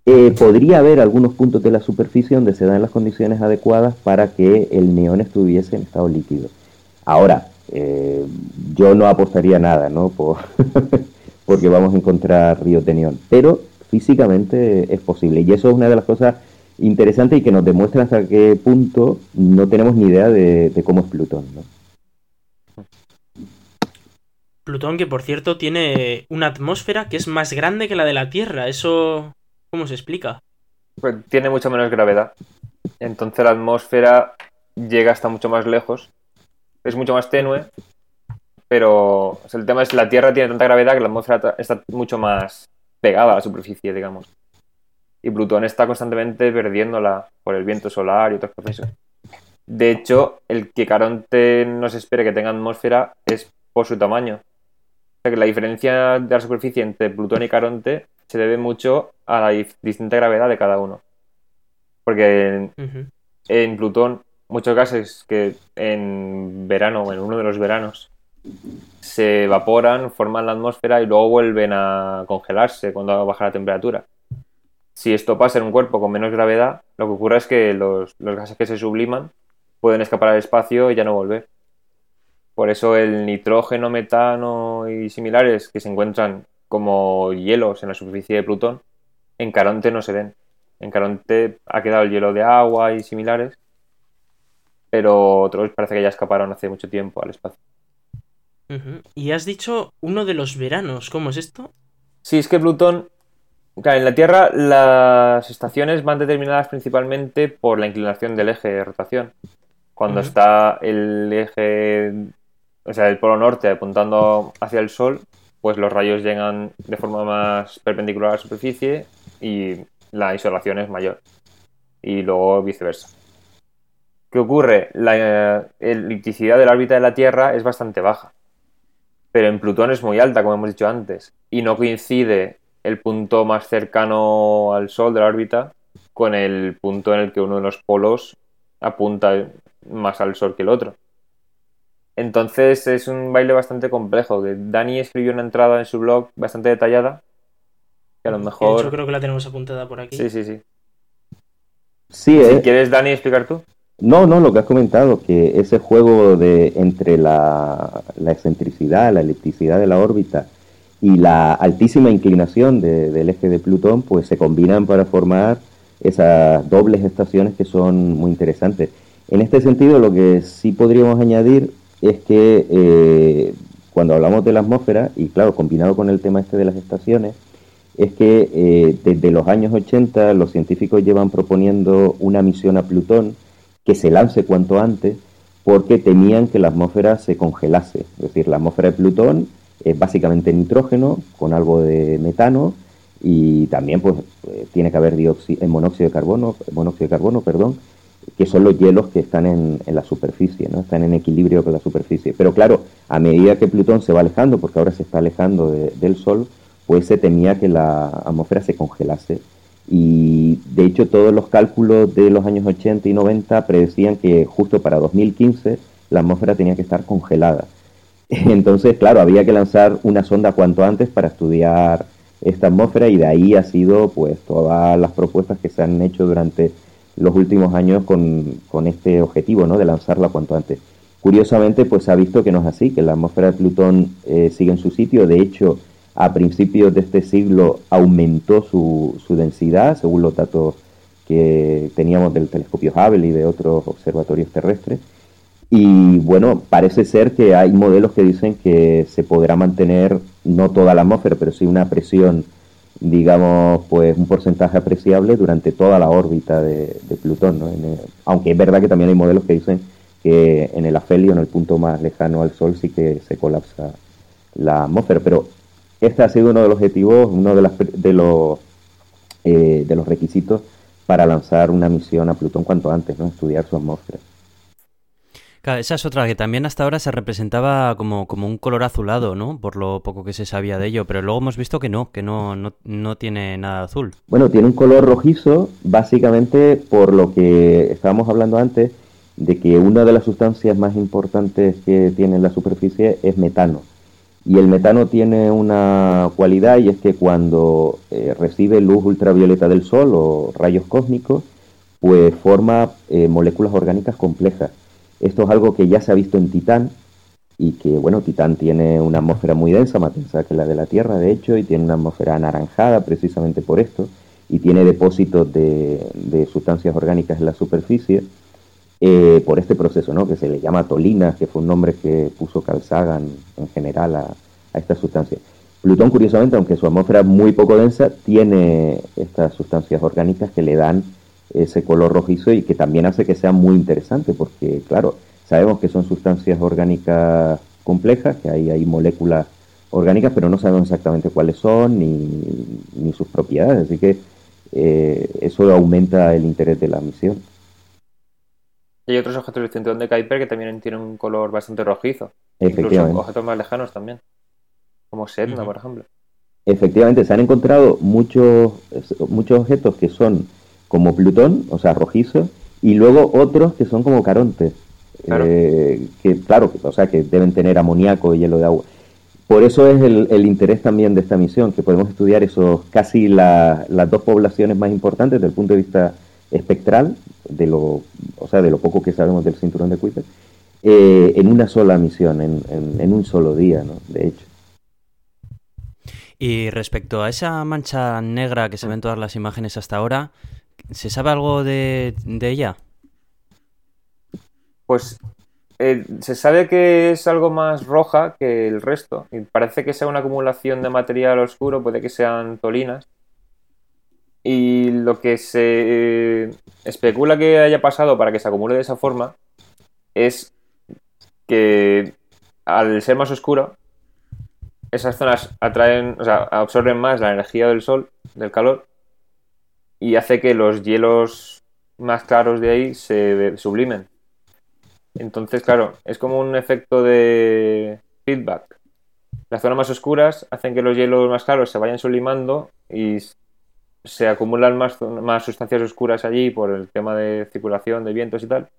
Eh, podría haber algunos puntos de la superficie donde se dan las condiciones adecuadas para que el neón estuviese en estado líquido. Ahora, eh, yo no apostaría nada, ¿no? porque vamos a encontrar ríos de neón, pero físicamente es posible y eso es una de las cosas interesante y que nos demuestra hasta qué punto no tenemos ni idea de, cómo es Plutón. ¿no? Plutón, que por cierto tiene una atmósfera que es más grande que la de la Tierra. ¿Eso cómo se explica? Pues tiene mucha menos gravedad. Entonces la atmósfera llega hasta mucho más lejos. Es mucho más tenue. Pero el tema es que la Tierra tiene tanta gravedad que la atmósfera está mucho más pegada a la superficie, digamos y Plutón está constantemente perdiéndola por el viento solar y otros procesos. De hecho, el que Caronte no se espere que tenga atmósfera es por su tamaño. O sea que la diferencia de la superficie entre Plutón y Caronte se debe mucho a la distinta gravedad de cada uno. Porque en, Plutón, muchos gases que en verano o en uno de los veranos se evaporan, forman la atmósfera y luego vuelven a congelarse cuando baja la temperatura si esto pasa en un cuerpo con menos gravedad, lo que ocurre es que los, gases que se subliman pueden escapar al espacio y ya no volver. Por eso el nitrógeno, metano y similares que se encuentran como hielos en la superficie de Plutón, en Caronte no se ven. En Caronte ha quedado el hielo de agua y similares, pero otros parece que ya escaparon hace mucho tiempo al espacio. Y has dicho uno de los veranos, ¿cómo es esto? Sí, es que Plutón en la Tierra las estaciones van determinadas principalmente por la inclinación del eje de rotación. Cuando está el eje, o sea, el polo norte apuntando hacia el Sol, pues los rayos llegan de forma más perpendicular a la superficie y la insolación es mayor. Y luego viceversa. ¿Qué ocurre? La eh, elipticidad de la órbita de la Tierra es bastante baja. Pero en Plutón es muy alta, como hemos dicho antes. Y no coincide el punto más cercano al Sol de la órbita con el punto en el que uno de los polos apunta más al Sol que el otro. Entonces es un baile bastante complejo. Que Dani escribió una entrada en su blog bastante detallada. Que a lo mejor. De hecho, creo que la tenemos apuntada por aquí. Sí, sí, sí. Sí, Si eh. quieres, Dani, explicar tú. No, no, lo que has comentado, que ese juego de entre la, la excentricidad, la elipticidad de la órbita y la altísima inclinación de- del eje de Plutón, pues se combinan para formar esas dobles estaciones que son muy interesantes. En este sentido, lo que sí podríamos añadir es que eh, cuando hablamos de la atmósfera, y claro, combinado con el tema este de las estaciones, es que eh, desde los años 80 los científicos llevan proponiendo una misión a Plutón que se lance cuanto antes porque temían que la atmósfera se congelase. Es decir, la atmósfera de Plutón es básicamente nitrógeno con algo de metano y también pues eh, tiene que haber dioxi- eh, monóxido de carbono, monóxido de carbono, perdón, que son los hielos que están en, en la superficie, ¿no? Están en equilibrio con la superficie. Pero claro, a medida que Plutón se va alejando, porque ahora se está alejando de- del Sol, pues se temía que la atmósfera se congelase. Y de hecho todos los cálculos de los años 80 y 90 predecían que justo para 2015 la atmósfera tenía que estar congelada. Entonces, claro, había que lanzar una sonda cuanto antes para estudiar esta atmósfera y de ahí ha sido pues todas las propuestas que se han hecho durante los últimos años con, con este objetivo, ¿no? De lanzarla cuanto antes. Curiosamente, pues se ha visto que no es así, que la atmósfera de Plutón eh, sigue en su sitio. De hecho, a principios de este siglo aumentó su, su densidad, según los datos que teníamos del telescopio Hubble y de otros observatorios terrestres. Y bueno, parece ser que hay modelos que dicen que se podrá mantener no toda la atmósfera, pero sí una presión, digamos, pues un porcentaje apreciable durante toda la órbita de, Plutón. ¿no? Aunque es verdad que también hay modelos que dicen que en el afelio, en el punto más lejano al Sol, sí que se colapsa la atmósfera. Pero este ha sido uno de los objetivos, uno de, las, de, los, eh, de los requisitos para lanzar una misión a Plutón cuanto antes, ¿no? estudiar su atmósfera. Claro, esa es otra que también hasta ahora se representaba como, como un color azulado, ¿no? Por lo poco que se sabía de ello, pero luego hemos visto que no, que no, no, no tiene nada azul. Bueno, tiene un color rojizo, básicamente por lo que estábamos hablando antes, de que una de las sustancias más importantes que tiene en la superficie es metano. Y el metano tiene una cualidad y es que cuando eh, recibe luz ultravioleta del Sol o rayos cósmicos, pues forma eh, moléculas orgánicas complejas. Esto es algo que ya se ha visto en Titán y que, bueno, Titán tiene una atmósfera muy densa, más densa que la de la Tierra, de hecho, y tiene una atmósfera anaranjada precisamente por esto, y tiene depósitos de, sustancias orgánicas en la superficie eh, por este proceso, ¿no? Que se le llama tolinas, que fue un nombre que puso Carl en general a, a esta sustancia. Plutón, curiosamente, aunque su atmósfera es muy poco densa, tiene estas sustancias orgánicas que le dan ese color rojizo y que también hace que sea muy interesante, porque, claro, sabemos que son sustancias orgánicas complejas, que hay, hay moléculas orgánicas, pero no sabemos exactamente cuáles son ni, ni sus propiedades, así que eh, eso aumenta el interés de la misión. Y hay otros objetos del cinturón de Kuiper que también tienen un color bastante rojizo. Incluso Efectivamente. objetos más lejanos también. Como Sedna, por ejemplo. Efectivamente, se han encontrado muchos, muchos objetos que son como Plutón, o sea, rojizos, y luego otros que son como Caronte, Claro. eh, que claro, o sea, que deben tener amoníaco y hielo de agua. Por eso es el, el interés también de esta misión, que podemos estudiar esos casi la- las dos poblaciones más importantes desde el punto de vista espectral, de lo, o sea, de lo poco que sabemos del cinturón de Kuiper, eh, en una sola misión, en, en- en un solo día, ¿no? De hecho. Y respecto a esa mancha negra que se ve en todas las imágenes hasta ahora, ¿se sabe algo de, ella? Pues eh, se sabe que es algo más roja que el resto. Y parece que sea una acumulación de material oscuro, puede que sean tolinas. Y lo que se eh, especula que haya pasado para que se acumule de esa forma es que al ser más oscuro, esas zonas atraen, o sea, absorben más la energía del sol, del calor, y hace que los hielos más claros de ahí se sublimen. Entonces, claro, es como un efecto de feedback. Las zonas más oscuras hacen que los hielos más claros se vayan sublimando y se acumulan más, más sustancias oscuras allí por el tema de circulación de vientos y tal.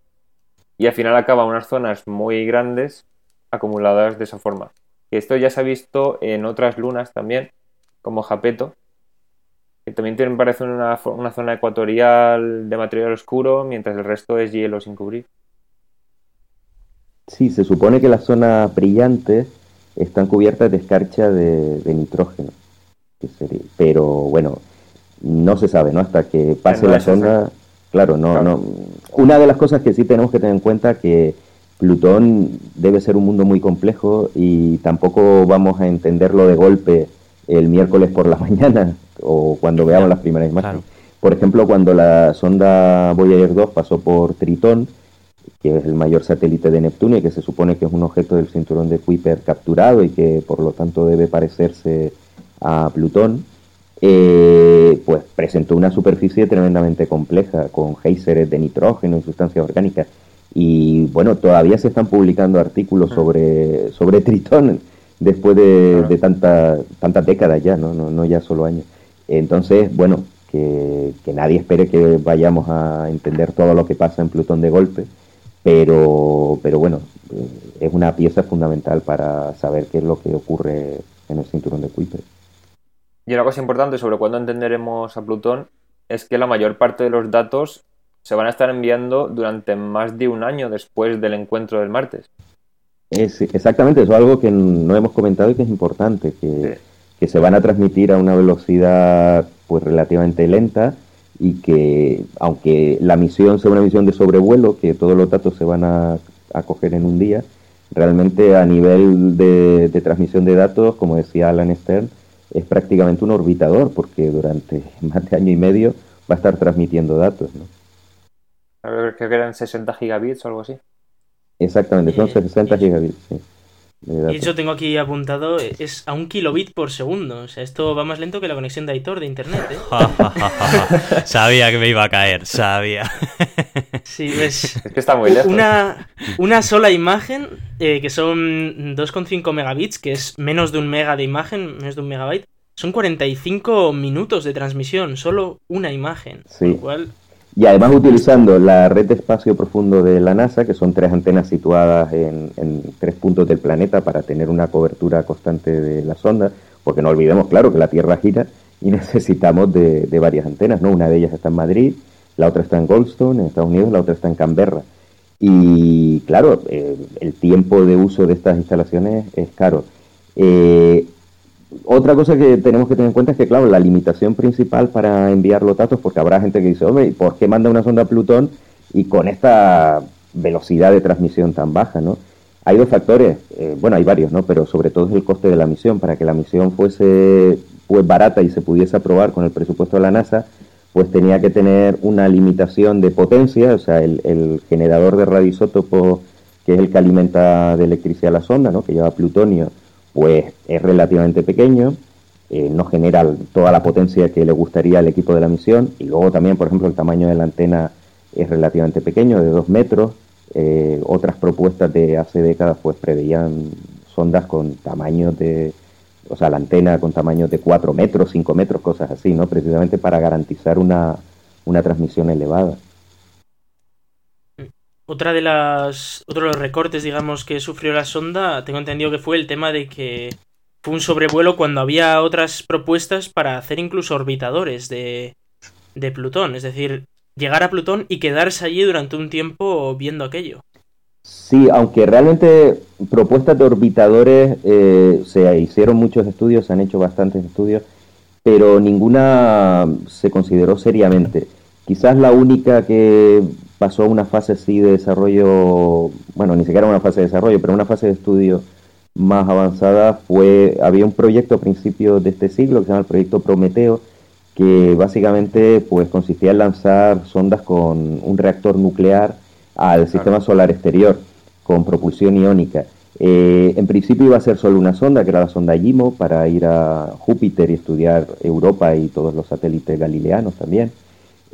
Y al final acaba unas zonas muy grandes acumuladas de esa forma. Y esto ya se ha visto en otras lunas también, como Japeto, también tienen, parece una, una zona ecuatorial de material oscuro, mientras el resto es hielo sin cubrir. Sí, se supone que las zonas brillantes están cubiertas de escarcha de, nitrógeno. pero bueno, no se sabe, ¿no? Hasta que pase la zona. Claro, no, no. Una de las cosas que sí tenemos que tener en cuenta que Plutón debe ser un mundo muy complejo y tampoco vamos a entenderlo de golpe el miércoles por la mañana o cuando veamos las primeras imágenes. Por ejemplo, cuando la sonda Voyager 2 pasó por Tritón, que es el mayor satélite de Neptuno y que se supone que es un objeto del cinturón de Kuiper capturado y que por lo tanto debe parecerse a Plutón, eh, pues presentó una superficie tremendamente compleja con géiseres de nitrógeno y sustancias orgánicas. Y bueno, todavía se están publicando artículos sobre, sobre Tritón después de, de tantas décadas ya, ¿no? ¿no? ya solo años. Entonces, bueno, que, que nadie espere que vayamos a entender todo lo que pasa en Plutón de golpe pero, pero bueno, eh, es una pieza fundamental para saber qué es lo que ocurre en el cinturón de Kuiper. Y una cosa importante sobre cuándo entenderemos a Plutón es que la mayor parte de los datos se van a estar enviando durante más de un año después del encuentro del martes. Es, exactamente, eso es algo que no hemos comentado y que es importante, que, que se van a transmitir a una velocidad pues relativamente lenta y que aunque la misión sea una misión de sobrevuelo, que todos los datos se van a, coger en un día, realmente a nivel de, transmisión de datos, como decía Alan Stern, es prácticamente un orbitador, porque durante más de año y medio va a estar transmitiendo datos. ¿no? Creo que eran 60 gigabits o algo así. Exactamente, son 60 gigabits. Sí. Y yo tengo aquí apuntado, es a un kilobit por segundo. O sea, esto va más lento que la conexión de Aitor de internet, ¿eh? sabía que me iba a caer, sabía. sí, ves. Es que está muy lejos. Una, una sola imagen, eh, que son 2,5 megabits, que es menos de un mega de imagen, menos de un megabyte. Son 45 minutos de transmisión, solo una imagen. Sí. Lo cual y además utilizando la red de espacio profundo de la NASA, que son tres antenas situadas en, tres puntos del planeta para tener una cobertura constante de la sonda, porque no olvidemos, claro, que la Tierra gira y necesitamos de, varias antenas, ¿no? Una de ellas está en Madrid, la otra está en Goldstone, en Estados Unidos, la otra está en Canberra. Y claro, el tiempo de uso de estas instalaciones es caro. Eh, otra cosa que tenemos que tener en cuenta es que, claro, la limitación principal para enviar los datos, porque habrá gente que dice, hombre, ¿por qué manda una sonda Plutón y con esta velocidad de transmisión tan baja, no? Hay dos factores, eh, bueno, hay varios, ¿no? Pero sobre todo es el coste de la misión. Para que la misión fuese pues barata y se pudiese aprobar con el presupuesto de la NASA, pues tenía que tener una limitación de potencia, o sea, el, el generador de radioisótopos, que es el que alimenta de electricidad la sonda, ¿no? Que lleva plutonio, pues es relativamente pequeño, eh, no genera toda la potencia que le gustaría al equipo de la misión y luego también, por ejemplo, el tamaño de la antena es relativamente pequeño, de 2 metros. Eh, otras propuestas de hace décadas pues preveían sondas con tamaños de, o sea, la antena con tamaños de 4 metros, 5 metros, cosas así, ¿no? Precisamente para garantizar una, una transmisión elevada. Otra de las. Otro de los recortes, digamos, que sufrió la sonda, tengo entendido que fue el tema de que fue un sobrevuelo cuando había otras propuestas para hacer incluso orbitadores de, de Plutón. Es decir, llegar a Plutón y quedarse allí durante un tiempo viendo aquello. Sí, aunque realmente propuestas de orbitadores eh, se hicieron muchos estudios, se han hecho bastantes estudios, pero ninguna se consideró seriamente. Quizás la única que pasó a una fase así de desarrollo, bueno, ni siquiera una fase de desarrollo, pero una fase de estudio más avanzada fue, había un proyecto a principios de este siglo que se llama el proyecto Prometeo, que básicamente pues consistía en lanzar sondas con un reactor nuclear al sistema solar exterior con propulsión iónica. Eh, en principio iba a ser solo una sonda, que era la sonda GIMO, para ir a Júpiter y estudiar Europa y todos los satélites galileanos también.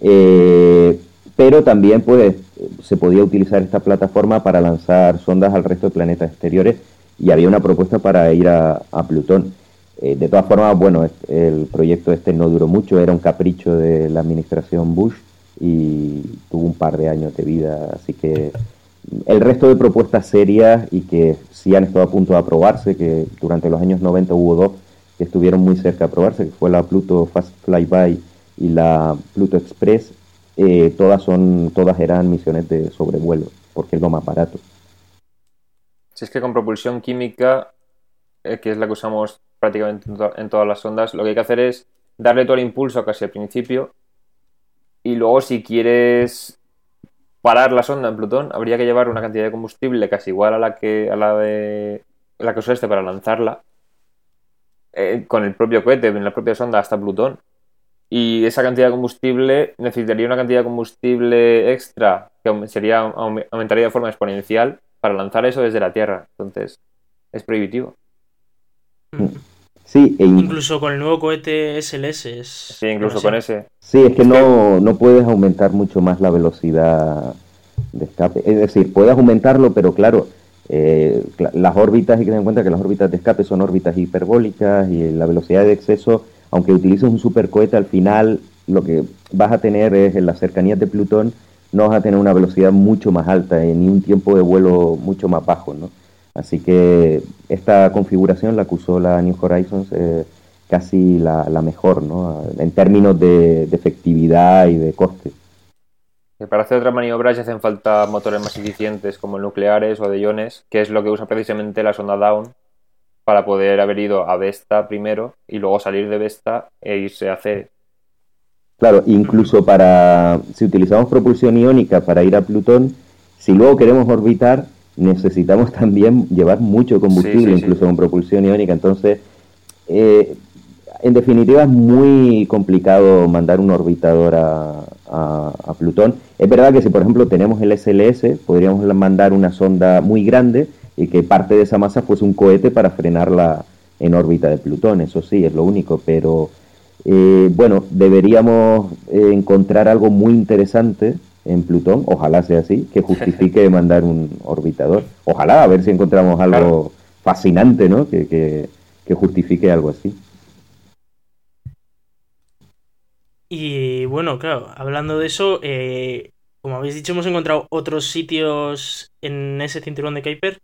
Eh, pero también pues, se podía utilizar esta plataforma para lanzar sondas al resto de planetas exteriores y había una propuesta para ir a, Plutón. Eh, de todas formas, bueno, el proyecto este no duró mucho, era un capricho de la administración Bush y tuvo un par de años de vida, así que el resto de propuestas serias y que sí han estado a punto de aprobarse, que durante los años 90 hubo dos que estuvieron muy cerca de aprobarse, que fue la Pluto Fast Flyby y la Pluto Express, eh, todas son todas eran misiones de sobrevuelo, porque es lo más barato. Si es que con propulsión química, eh, que es la que usamos prácticamente en, todas las ondas, lo que hay que hacer es darle todo el impulso casi al principio y luego si quieres parar la sonda en Plutón, habría que llevar una cantidad de combustible casi igual a la que a la de la que usaste para lanzarla eh, con el propio cohete, en la propia sonda hasta Plutón. Y esa cantidad de combustible necesitaría una cantidad de combustible extra que sería, aumentaría de forma exponencial para lanzar eso desde la Tierra. Entonces, es prohibitivo. Mm. Sí, e incluso con el nuevo cohete SLS. Sí, incluso con ese. Sí, es que no, no puedes aumentar mucho más la velocidad de escape. Es decir, puedes aumentarlo, pero claro, eh, las órbitas, hay que tener en cuenta que las órbitas de escape son órbitas hiperbólicas y la velocidad de exceso, aunque utilices un supercohete, al final lo que vas a tener es en las cercanías de Plutón, no vas a tener una velocidad mucho más alta ni un tiempo de vuelo mucho más bajo, ¿no? Así que esta configuración la que usó la New Horizons es casi la, mejor, ¿no? En términos de, efectividad y de coste. para hacer otras maniobras ya hacen falta motores más eficientes como nucleares o de iones, que es lo que usa precisamente la sonda Down para poder haber ido a Vesta primero y luego salir de Vesta e irse a C. Claro, incluso para si utilizamos propulsión iónica para ir a Plutón, si luego queremos orbitar, necesitamos también llevar mucho combustible, incluso con propulsión iónica. Entonces, eh, en definitiva, es muy complicado mandar un orbitador a, a, Plutón. Es verdad que si, por ejemplo, tenemos el SLS, podríamos mandar una sonda muy grande y que parte de esa masa fuese un cohete para frenarla en órbita de Plutón. Eso sí, es lo único, pero eh, bueno, deberíamos eh, encontrar algo muy interesante en Plutón, ojalá sea así, que justifique mandar un orbitador. Ojalá, a ver si encontramos algo fascinante, ¿no? Que, que, justifique algo así. Y bueno, claro, hablando de eso, eh, como habéis dicho, hemos encontrado otros sitios en ese cinturón de Kuiper,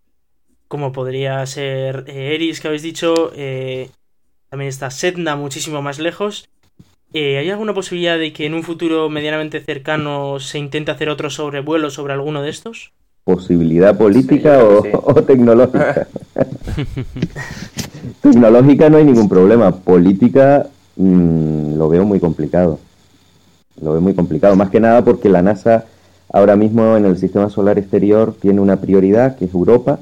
como podría ser eh, Eris, que habéis dicho, eh, también está Setna, muchísimo más lejos, eh, ¿Hay alguna posibilidad de que en un futuro medianamente cercano se intente hacer otro sobrevuelo sobre alguno de estos? ¿Posibilidad política o, tecnológica? tecnológica no hay ningún problema. Política mm, lo veo muy complicado. Lo veo muy complicado. Más que nada porque la NASA ahora mismo en el sistema solar exterior tiene una prioridad que es Europa.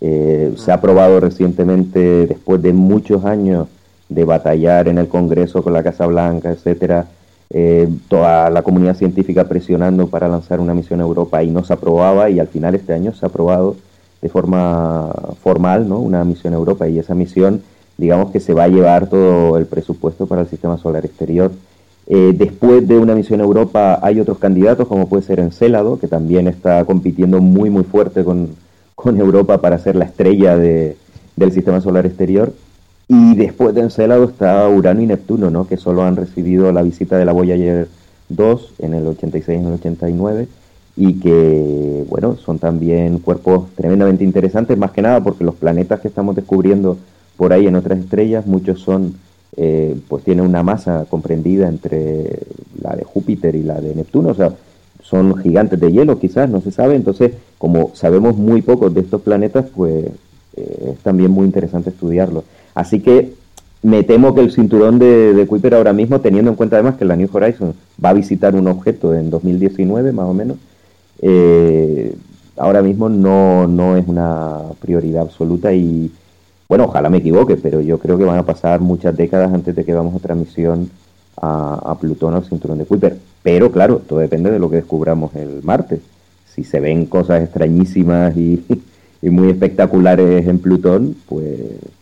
Eh, se ha aprobado recientemente, después de muchos años, de batallar en el Congreso con la Casa Blanca, etcétera, eh, toda la comunidad científica presionando para lanzar una misión a Europa y no se aprobaba y al final este año se ha aprobado de forma formal ¿no? una misión a Europa y esa misión digamos que se va a llevar todo el presupuesto para el sistema solar exterior. Eh, después de una misión a Europa hay otros candidatos como puede ser Encélado que también está compitiendo muy muy fuerte con, con Europa para ser la estrella de, del sistema solar exterior y después de Encelado está Urano y Neptuno, ¿no? que solo han recibido la visita de la Voyager 2 en el 86 y en el 89 y que, bueno, son también cuerpos tremendamente interesantes, más que nada porque los planetas que estamos descubriendo por ahí en otras estrellas, muchos son, eh, pues tienen una masa comprendida entre la de Júpiter y la de Neptuno, o sea, son gigantes de hielo quizás, no se sabe, entonces como sabemos muy poco de estos planetas, pues eh, es también muy interesante estudiarlos. Así que me temo que el cinturón de, de, Kuiper ahora mismo, teniendo en cuenta además que la New Horizons va a visitar un objeto en 2019 más o menos, eh, ahora mismo no, no es una prioridad absoluta y bueno, ojalá me equivoque, pero yo creo que van a pasar muchas décadas antes de que vamos a otra misión a, a Plutón al cinturón de Kuiper. Pero claro, todo depende de lo que descubramos el martes. Si se ven cosas extrañísimas y, y muy espectaculares en Plutón, pues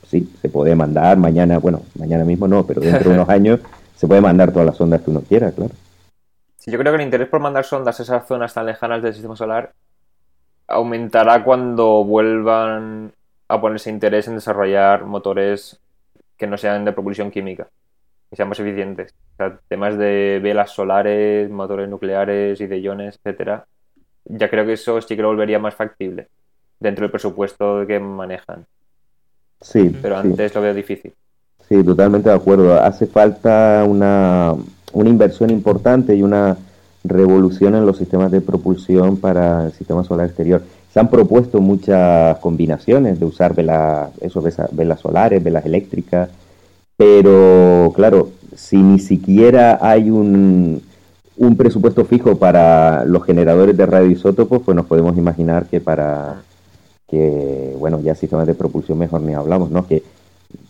sí, se puede mandar mañana, bueno, mañana mismo no, pero dentro de unos años se puede mandar todas las sondas que uno quiera, claro. Sí, yo creo que el interés por mandar sondas a esas zonas tan lejanas del sistema solar aumentará cuando vuelvan a ponerse interés en desarrollar motores que no sean de propulsión química, que sean más eficientes. O sea, temas de velas solares, motores nucleares y de iones, etcétera, ya creo que eso sí que lo volvería más factible dentro del presupuesto que manejan. Sí, Pero sí. antes lo veo difícil. Sí, totalmente de acuerdo. Hace falta una, una inversión importante y una revolución en los sistemas de propulsión para el sistema solar exterior. Se han propuesto muchas combinaciones de usar velas, eso, velas solares, velas eléctricas, pero claro, si ni siquiera hay un, un presupuesto fijo para los generadores de radioisótopos, pues nos podemos imaginar que para que, bueno, ya sistemas de propulsión mejor ni hablamos, ¿no? Que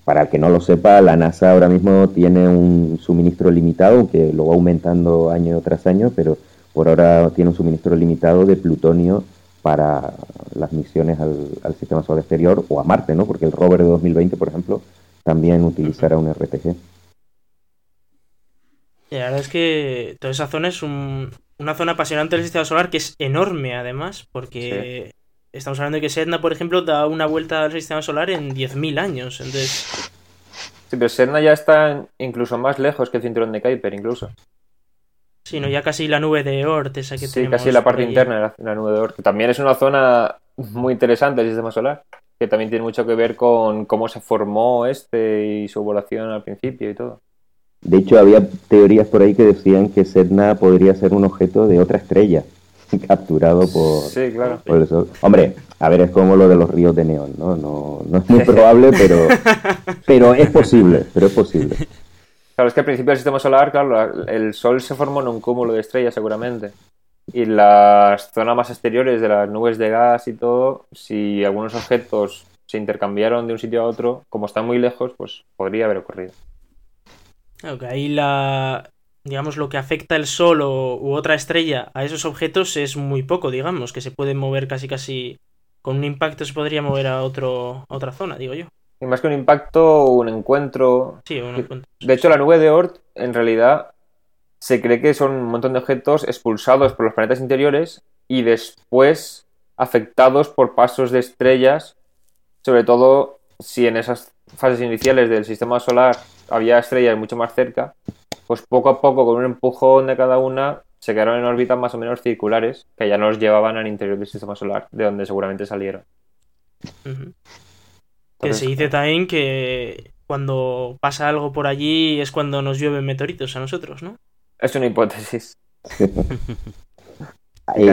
para el que no lo sepa, la NASA ahora mismo tiene un suministro limitado, aunque lo va aumentando año tras año, pero por ahora tiene un suministro limitado de plutonio para las misiones al, al sistema solar exterior o a Marte, ¿no? Porque el rover de 2020, por ejemplo, también utilizará un RTG. Y la verdad es que toda esa zona es un- una zona apasionante del sistema solar que es enorme además, porque estamos hablando de que Sedna, por ejemplo, da una vuelta al sistema solar en 10.000 años. Entonces, Sí, pero Serna ya está incluso más lejos que el cinturón de Kuiper, incluso. si no, ya casi la nube de Oort, esa que Sí, tenemos casi la parte interna de la, la nube de Oort, que también es una zona muy interesante del sistema solar, que también tiene mucho que ver con cómo se formó este y su evolución al principio y todo. De hecho, había teorías por ahí que decían que Sedna podría ser un objeto de otra estrella, capturado por, Sí, claro. por el Sol. Hombre, a ver, es como lo de los ríos de neón, ¿no? No, no es muy probable, pero, pero es posible, pero es posible. Claro, es que al principio del sistema solar, claro, la- el Sol se formó en un cúmulo de estrellas seguramente. Y las zonas más exteriores de las nubes de gas y todo, si algunos objetos se intercambiaron de un sitio a otro, como están muy lejos, pues podría haber ocurrido. Claro, que ahí la. Digamos, lo que afecta el Sol o, u otra estrella a esos objetos es muy poco, digamos, que se pueden mover casi casi. Con un impacto se podría mover a, otro, a otra zona, digo yo. Y más que un impacto, un encuentro. Sí, uno encuentra- De hecho, la nube de Oort, en realidad, se cree que son un montón de objetos expulsados por los planetas interiores y después afectados por pasos de estrellas, sobre todo si en esas fases iniciales del sistema solar había estrellas mucho más cerca, pues poco a poco, con un empujón de cada una, se quedaron en órbitas más o menos circulares, que ya nos llevaban al interior del sistema solar, de donde seguramente salieron. Que se dice también que cuando pasa algo por allí es cuando nos llueven meteoritos a nosotros, ¿no? Es una hipótesis. Y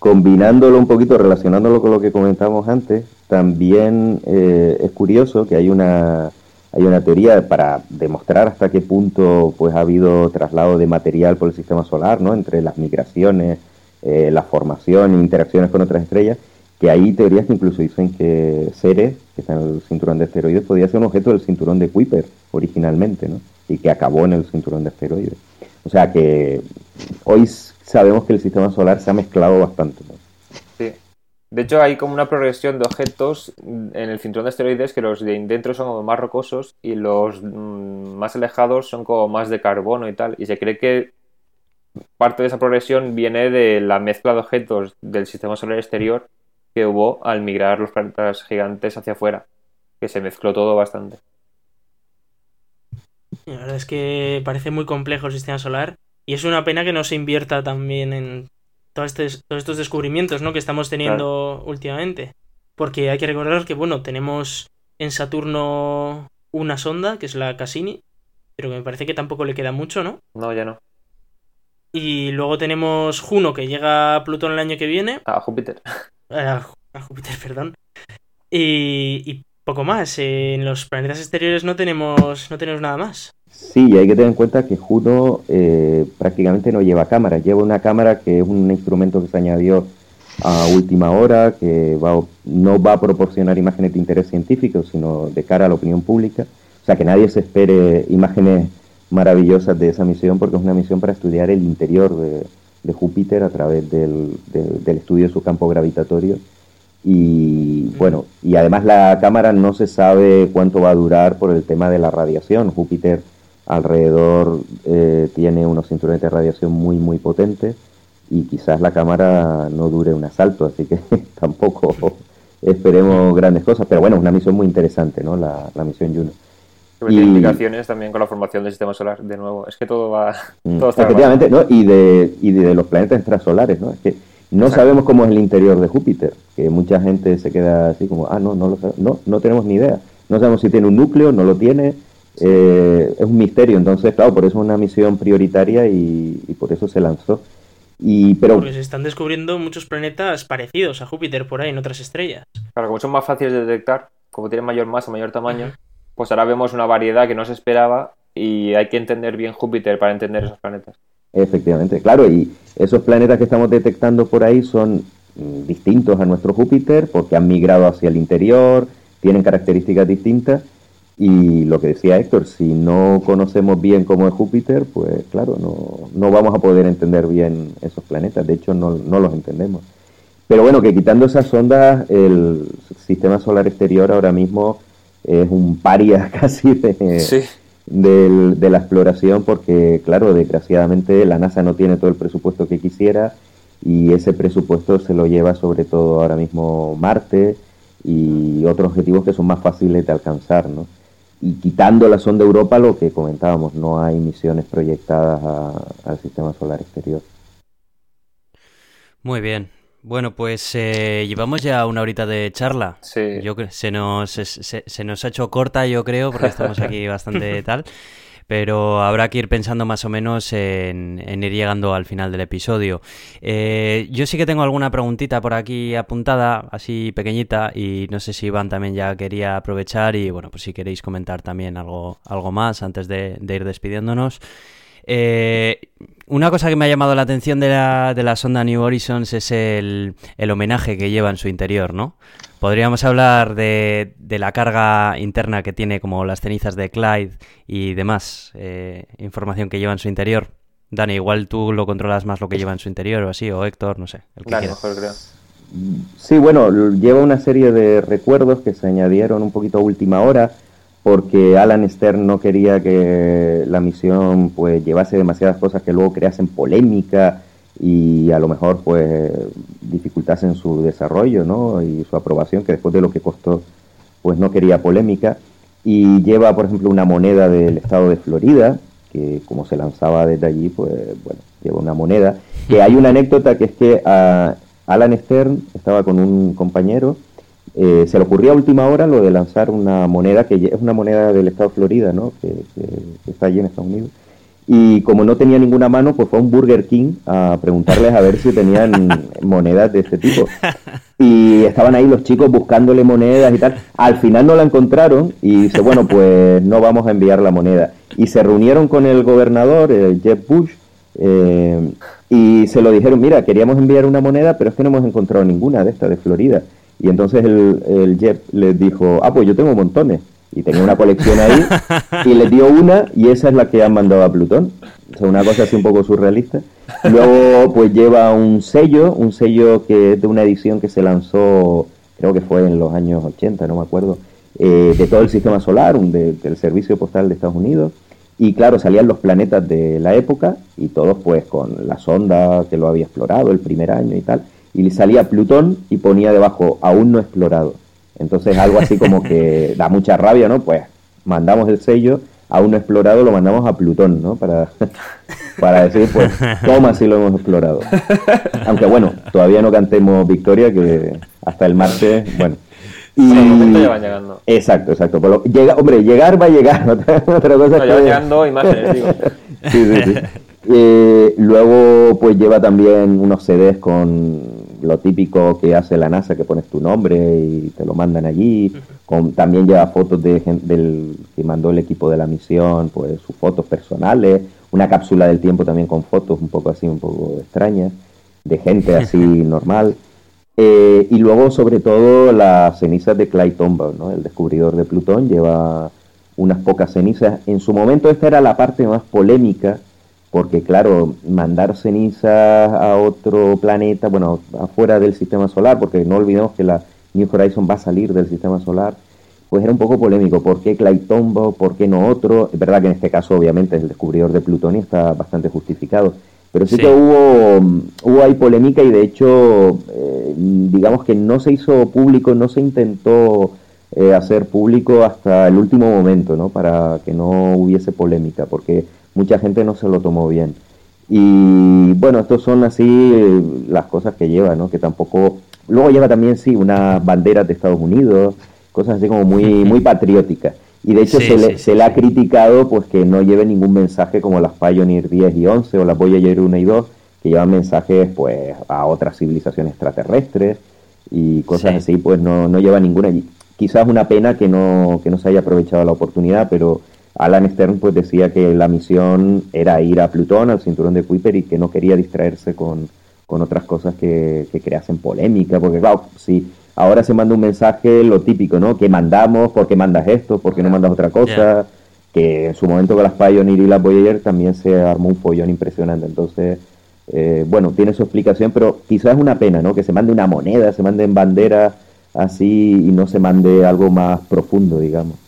combinándolo un poquito, relacionándolo con lo que comentábamos antes, también eh, es curioso que hay una hay una teoría para demostrar hasta qué punto pues ha habido traslado de material por el sistema solar, ¿no? Entre las migraciones, eh, la formación e interacciones con otras estrellas, que hay teorías que incluso dicen que Ceres, que está en el cinturón de asteroides, podía ser un objeto del cinturón de Kuiper originalmente, ¿no? Y que acabó en el cinturón de asteroides. O sea que hoy sabemos que el sistema solar se ha mezclado bastante. Sí. De hecho, hay como una progresión de objetos en el cinturón de asteroides que los de dentro son como más rocosos y los mm, más alejados son como más de carbono y tal. Y se cree que parte de esa progresión viene de la mezcla de objetos del sistema solar exterior que hubo al migrar los planetas gigantes hacia afuera. Que se mezcló todo bastante. La verdad es que parece muy complejo el sistema solar y es una pena que no se invierta también en todos estos, todos estos descubrimientos ¿no? que estamos teniendo últimamente. Porque hay que recordar que, bueno, tenemos en Saturno una sonda, que es la Cassini, pero que me parece que tampoco le queda mucho, ¿no? No, ya no. Y luego tenemos Juno, que llega a Plutón el año que viene, A Júpiter. a Júpiter, perdón. Y, y poco más. En los planetas exteriores no tenemos, no tenemos nada más. Sí, y hay que tener en cuenta que Juno eh, prácticamente no lleva cámara, lleva una cámara que es un instrumento que se añadió a última hora, que va, no va a proporcionar imágenes de interés científico, sino de cara a la opinión pública. O sea, que nadie se espere imágenes maravillosas de esa misión, porque es una misión para estudiar el interior de, Júpiter a través del, de- del estudio de su campo gravitatorio. Y bueno, y además la cámara no se sabe cuánto va a durar por el tema de la radiación. Júpiter alrededor eh, tiene unos cinturones de radiación muy, muy potentes y quizás la cámara no dure un asalto, así que tampoco esperemos grandes cosas. Pero bueno, es una misión muy interesante, ¿no? La, la misión Juno. Y- implicaciones también con la formación del sistema solar. De nuevo, es que todo va. Mm, Todo está Efectivamente, ¿no? Y de, y de los planetas extrasolares, ¿no? Es que No sabemos cómo es el interior de Júpiter, que mucha gente se queda así como, ah, no, no lo sabemos. No, no tenemos ni idea. No sabemos si tiene un núcleo, no lo tiene. Eh, es un misterio. Entonces, claro, por eso es una misión prioritaria y, por eso se lanzó. Y, pero... Porque se están descubriendo muchos planetas parecidos a Júpiter por ahí en otras estrellas. Claro, como son más fáciles de detectar, como tienen mayor masa, mayor tamaño, pues ahora vemos una variedad que no se esperaba y hay que entender bien Júpiter para entender esos planetas. Efectivamente, claro, y esos planetas que estamos detectando por ahí son mm, distintos a nuestro Júpiter porque han migrado hacia el interior, tienen características distintas y lo que decía Héctor, si no conocemos bien cómo es Júpiter, pues claro, no, no vamos a poder entender bien esos planetas, de hecho no, no los entendemos. Pero bueno, que quitando esas ondas, el sistema solar exterior ahora mismo es un paria casi de, sí de la exploración porque, claro, desgraciadamente la NASA no tiene todo el presupuesto que quisiera y ese presupuesto se lo lleva sobre todo ahora mismo Marte y otros objetivos que son más fáciles de alcanzar, ¿no? Y quitando la sonda Europa, lo que comentábamos, no hay misiones proyectadas al sistema solar exterior. Muy bien, bueno, pues eh, llevamos ya una horita de charla. Sí. Yo, se, nos, se, nos ha hecho corta, yo creo, porque estamos aquí bastante tal. Pero habrá que ir pensando más o menos en, ir llegando al final del episodio. Eh, yo sí que tengo alguna preguntita por aquí apuntada, así pequeñita, y no sé si Iván también ya quería aprovechar y bueno, pues si queréis comentar también algo, algo más antes de ir despidiéndonos. Eh, una cosa que me ha llamado la atención de la, de la sonda New Horizons es el, homenaje que lleva en su interior, ¿no? Podríamos hablar de, la carga interna que tiene, como las cenizas de Clyde y demás eh, información que lleva en su interior. Dani, igual tú lo controlas más lo que lleva en su interior o así, o Héctor, no sé. El que mejor creo. Sí, bueno, lleva una serie de recuerdos que se añadieron un poquito a última hora porque Alan Stern no quería que la misión pues llevase demasiadas cosas que luego creasen polémica y a lo mejor pues dificultasen su desarrollo ¿no? y su aprobación, que después de lo que costó pues no quería polémica. Y lleva, por ejemplo, una moneda del estado de Florida, que como se lanzaba desde allí, pues bueno, lleva una moneda. Que hay una anécdota que es que a Alan Stern estaba con un compañero eh, se le ocurrió a última hora lo de lanzar una moneda que es una moneda del estado de Florida, ¿no? Que, está allí en Estados Unidos. Y como no tenía ninguna mano, pues fue a un Burger King a preguntarles a ver si tenían monedas de este tipo. Y estaban ahí los chicos buscándole monedas y tal. Al final no la encontraron y dice, bueno, pues no vamos a enviar la moneda. Y se reunieron con el gobernador, Jeff Bush, eh, y se lo dijeron, mira, queríamos enviar una moneda, pero es que no hemos encontrado ninguna de estas de Florida. Y entonces el, el Jeff les dijo, ah, pues yo tengo montones. Y tenía una colección ahí y les dio una y esa es la que han mandado a Plutón. O sea, una cosa así un poco surrealista. Luego pues lleva un sello, un sello que es de una edición que se lanzó, creo que fue en los años 80, no me acuerdo, eh, de todo el sistema solar, un del Servicio Postal de Estados Unidos. Y claro, salían los planetas de la época y todos pues con la sonda que lo había explorado el primer año y tal y salía Plutón y ponía debajo aún no explorado. Entonces algo así como que da mucha rabia, ¿no? Pues mandamos el sello, aún no explorado lo mandamos a Plutón, ¿no? Para, para decir, pues, toma si lo hemos explorado. Aunque bueno, todavía no cantemos victoria, que hasta el martes, bueno. Y... ya van llegando. Exacto, exacto. llega, hombre, llegar va a llegar. Otra cosa no, ya llegando imágenes, digo. sí, sí, sí. Eh, luego, pues lleva también unos CDs con lo típico que hace la NASA, que pones tu nombre y te lo mandan allí. Con, también lleva fotos de del que mandó el equipo de la misión, pues sus fotos personales, una cápsula del tiempo también con fotos un poco así, un poco extrañas, de gente así normal. Eh, y luego, sobre todo, las cenizas de Clyde Tombaugh, ¿no? el descubridor de Plutón, lleva unas pocas cenizas. En su momento esta era la parte más polémica porque claro, mandar cenizas a otro planeta, bueno, afuera del sistema solar, porque no olvidemos que la New Horizon va a salir del sistema solar, pues era un poco polémico. ¿Por qué Claytombo? ¿Por qué no otro? Es verdad que en este caso, obviamente, el descubridor de Plutón está bastante justificado. Pero sí, que hubo, hubo ahí polémica y de hecho, eh, digamos que no se hizo público, no se intentó eh, hacer público hasta el último momento, ¿no? Para que no hubiese polémica, porque mucha gente no se lo tomó bien. Y bueno, estos son así eh, las cosas que lleva, ¿no? Que tampoco... Luego lleva también, sí, unas banderas de Estados Unidos, cosas así como muy, muy patrióticas. Y de hecho se, le, se le ha criticado pues que no lleve ningún mensaje como las Pioneer 10 y 11 o las Voyager 1 y 2, que llevan mensajes pues a otras civilizaciones extraterrestres y cosas así, pues no, no lleva ninguna. Quizás una pena que no, que no se haya aprovechado la oportunidad, pero Alan Stern pues decía que la misión era ir a Plutón, al cinturón de Kuiper, y que no quería distraerse con, con otras cosas que, que creasen polémica, porque claro, si ahora se manda un mensaje, lo típico, ¿no? Que mandamos, ¿por qué mandas esto? ¿Por qué no mandas otra cosa? Que en su momento con las Pioneer y las Voyager también se armó un follón impresionante, entonces eh, bueno, tiene su explicación, pero quizás es una pena, ¿no? Que se mande una moneda, se manden banderas así y no se mande algo más profundo, digamos.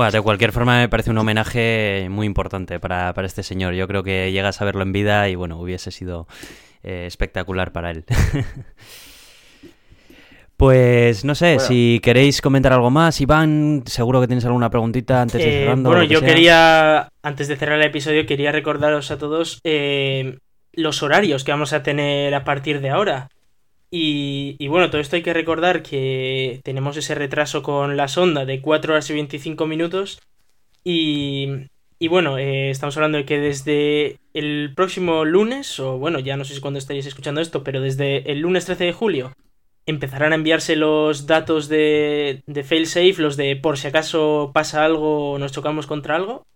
Bueno, de cualquier forma me parece un homenaje muy importante para, este señor. Yo creo que llegas a verlo en vida y bueno, hubiese sido eh, espectacular para él. Pues no sé, si queréis comentar algo más, Iván, seguro que tienes alguna preguntita antes de eh, cerrar. Bueno, yo quería, antes de cerrar el episodio, quería recordaros a todos eh, los horarios que vamos a tener a partir de ahora. Y, bueno, todo esto hay que recordar que tenemos ese retraso con la sonda de 4 horas y 25 minutos. Y, y bueno, eh, estamos hablando de que desde el próximo lunes, o bueno, ya no sé si cuándo estaréis escuchando esto, pero desde el lunes 13 de julio empezarán a enviarse los datos de, de failsafe, los de por si acaso pasa algo o nos chocamos contra algo.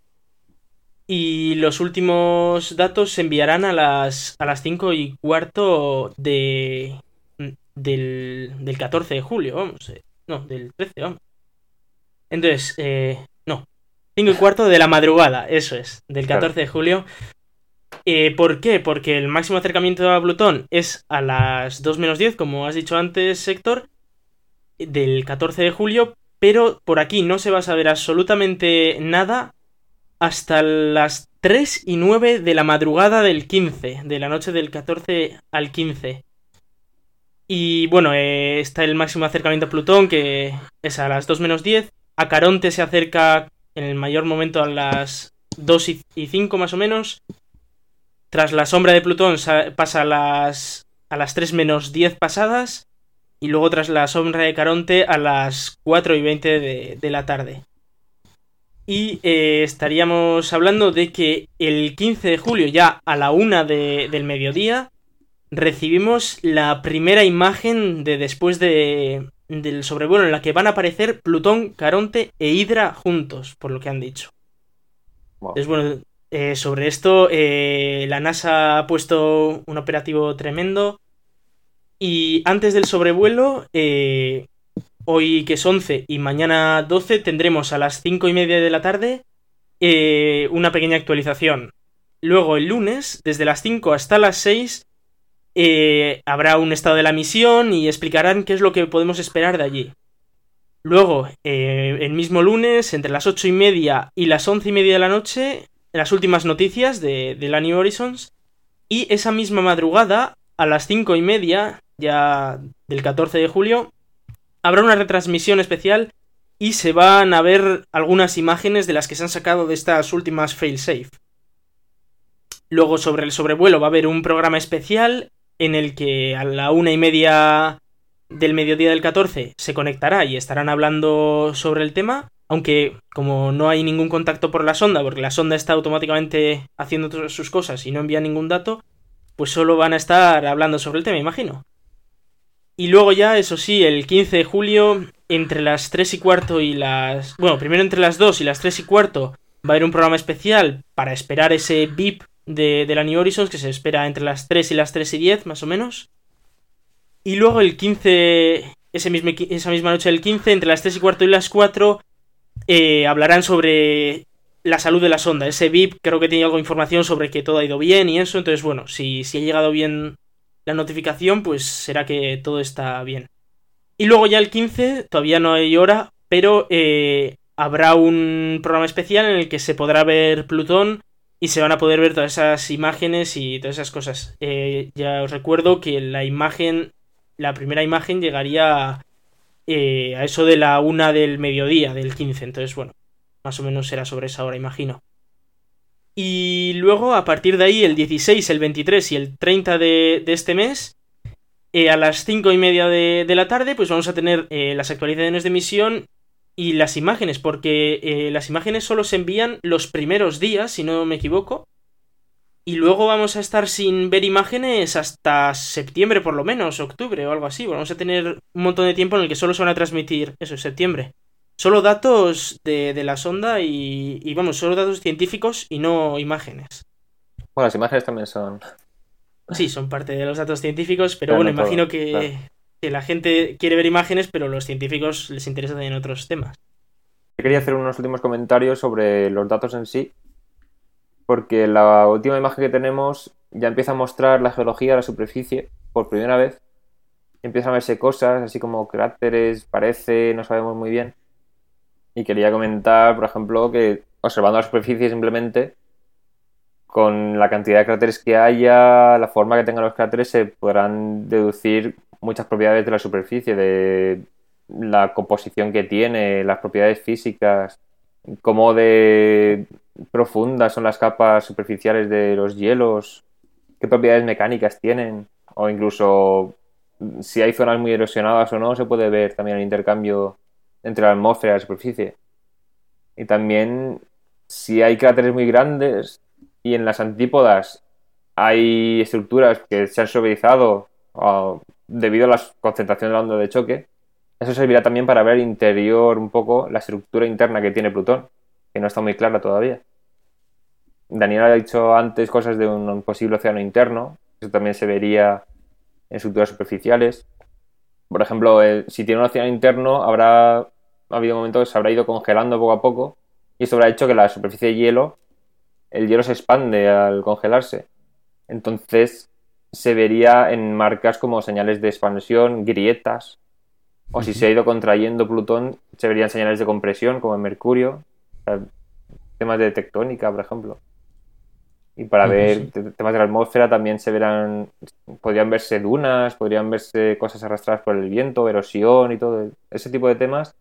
Y los últimos datos se enviarán a las, a las 5 y cuarto de, del, del 14 de julio, vamos. Eh, no, del 13, vamos. Entonces, eh, no. 5 y cuarto de la madrugada, eso es, del 14 de julio. Eh, ¿Por qué? Porque el máximo acercamiento a Plutón es a las 2 menos 10, como has dicho antes, Héctor, del 14 de julio, pero por aquí no se va a saber absolutamente nada hasta las 3 y 9 de la madrugada del 15, de la noche del 14 al 15. Y bueno, eh, está el máximo acercamiento a Plutón, que es a las 2 menos 10. A Caronte se acerca en el mayor momento a las 2 y 5 más o menos. Tras la sombra de Plutón pasa a las, a las 3 menos 10 pasadas. Y luego tras la sombra de Caronte a las 4 y 20 de, la tarde. Y eh, estaríamos hablando de que el 15 de julio, ya a la 1 del mediodía, recibimos la primera imagen de después de, del sobrevuelo en la que van a aparecer Plutón, Caronte e Hidra juntos, por lo que han dicho. Es bueno, eh, sobre esto, eh, la NASA ha puesto un operativo tremendo. Y antes del sobrevuelo, eh, hoy que es 11 y mañana 12, tendremos a las 5 y media de la tarde una pequeña actualización. Luego el lunes, desde las 5 hasta las 6, habrá un estado de la misión y explicarán qué es lo que podemos esperar de allí. Luego, el mismo lunes, entre las 8 y media y las 11 y media de la noche, las últimas noticias de, la New Horizons. Y esa misma madrugada, a las cinco y media, ya del 14 de julio, habrá una retransmisión especial y se van a ver algunas imágenes de las que se han sacado de estas últimas failsafe. Luego sobre el sobrevuelo va a haber un programa especial en el que a la una y media del mediodía del 14 se conectará y estarán hablando sobre el tema aunque como no hay ningún contacto por la sonda, porque la sonda está automáticamente haciendo sus cosas y no envía ningún dato, pues solo van a estar hablando sobre el tema, imagino. Y luego ya, eso sí, el 15 de julio, entre las 3 y cuarto y las... Bueno, primero entre las 2 y las 3 y cuarto va a haber un programa especial para esperar ese VIP de, de la New Horizons, que se espera entre las 3 y las 3 y 10, más o menos. Y luego el 15, ese mismo, esa misma noche del 15, entre las 3 y cuarto y las 4, eh, hablarán sobre la salud de la sonda. Ese VIP creo que tiene algo de información sobre que todo ha ido bien y eso. Entonces, bueno, si, si ha llegado bien la notificación, pues será que todo está bien. Y luego ya el 15, todavía no hay hora, pero eh, habrá un programa especial en el que se podrá ver Plutón y se van a poder ver todas esas imágenes y todas esas cosas. Eh, ya os recuerdo que la imagen, la primera imagen llegaría eh, a eso de la una del mediodía del 15. Entonces, bueno, más o menos será sobre esa hora, imagino. Y luego, a partir de ahí, el 16, el 23 y el 30 de, este mes, eh, a las 5 y media de, la tarde, pues vamos a tener las actualizaciones de misión y las imágenes, porque eh, las imágenes solo se envían los primeros días, si no me equivoco. Y luego vamos a estar sin ver imágenes hasta septiembre, por lo menos, octubre o algo así. Vamos a tener un montón de tiempo en el que solo se van a transmitir, eso, septiembre. Solo datos de, de la sonda y, y, vamos, solo datos científicos y no imágenes. Bueno, las imágenes también son... Sí, son parte de los datos científicos, pero, pero bueno, no imagino todo, que, claro. Que, la gente quiere ver imágenes, pero los científicos les interesan también otros temas. Quería hacer unos últimos comentarios sobre los datos en sí, porque la última imagen que tenemos ya empieza a mostrar la geología la superficie por primera vez. Empiezan a verse cosas, así como cráteres, parece, no sabemos muy bien. Y quería comentar, por ejemplo, que observando la superficie simplemente, con la cantidad de cráteres que haya, la forma que tengan los cráteres, se podrán deducir muchas propiedades de la superficie, de la composición que tiene, las propiedades físicas, cómo de profundas son las capas superficiales de los hielos, qué propiedades mecánicas tienen, o incluso si hay zonas muy erosionadas o no, se puede ver también el intercambio entre la atmósfera y la superficie. Y también si hay cráteres muy grandes y en las antípodas hay estructuras que se han suavizado debido a la concentración de la onda de choque, eso servirá también para ver interior un poco la estructura interna que tiene Plutón, que no está muy clara todavía. Daniel ha dicho antes cosas de un posible océano interno, eso también se vería en estructuras superficiales. Por ejemplo, si tiene un océano interno, habrá ha habido momentos que se habrá ido congelando poco a poco y esto habrá hecho que la superficie de hielo, el hielo se expande al congelarse. Entonces se vería en marcas como señales de expansión, grietas, o si se ha ido contrayendo Plutón, se verían señales de compresión, como en Mercurio, o sea, temas de tectónica, por ejemplo. Y para ver sí. temas de la atmósfera también se verán, podrían verse dunas, podrían verse cosas arrastradas por el viento, erosión y todo ese tipo de temas.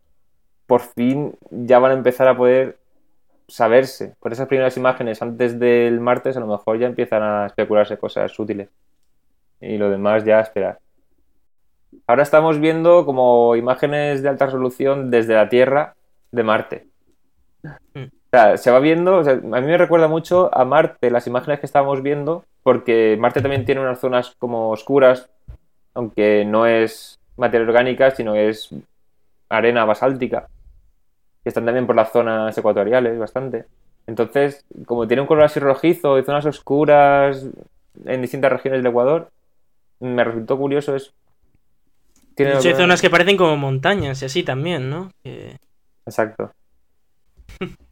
Por fin ya van a empezar a poder saberse. Por esas primeras imágenes antes del martes a lo mejor ya empiezan a especularse cosas útiles. Y lo demás ya esperar. Ahora estamos viendo como imágenes de alta resolución desde la Tierra de Marte. Mm. O sea, se va viendo, o sea, a mí me recuerda mucho a Marte, las imágenes que estábamos viendo, porque Marte también tiene unas zonas como oscuras, aunque no es materia orgánica, sino es arena basáltica, que están también por las zonas ecuatoriales bastante. Entonces, como tiene un color así rojizo y zonas oscuras en distintas regiones del Ecuador, me resultó curioso eso. Tiene de hecho, hay zonas que parecen como montañas y así también, ¿no? Que... Exacto.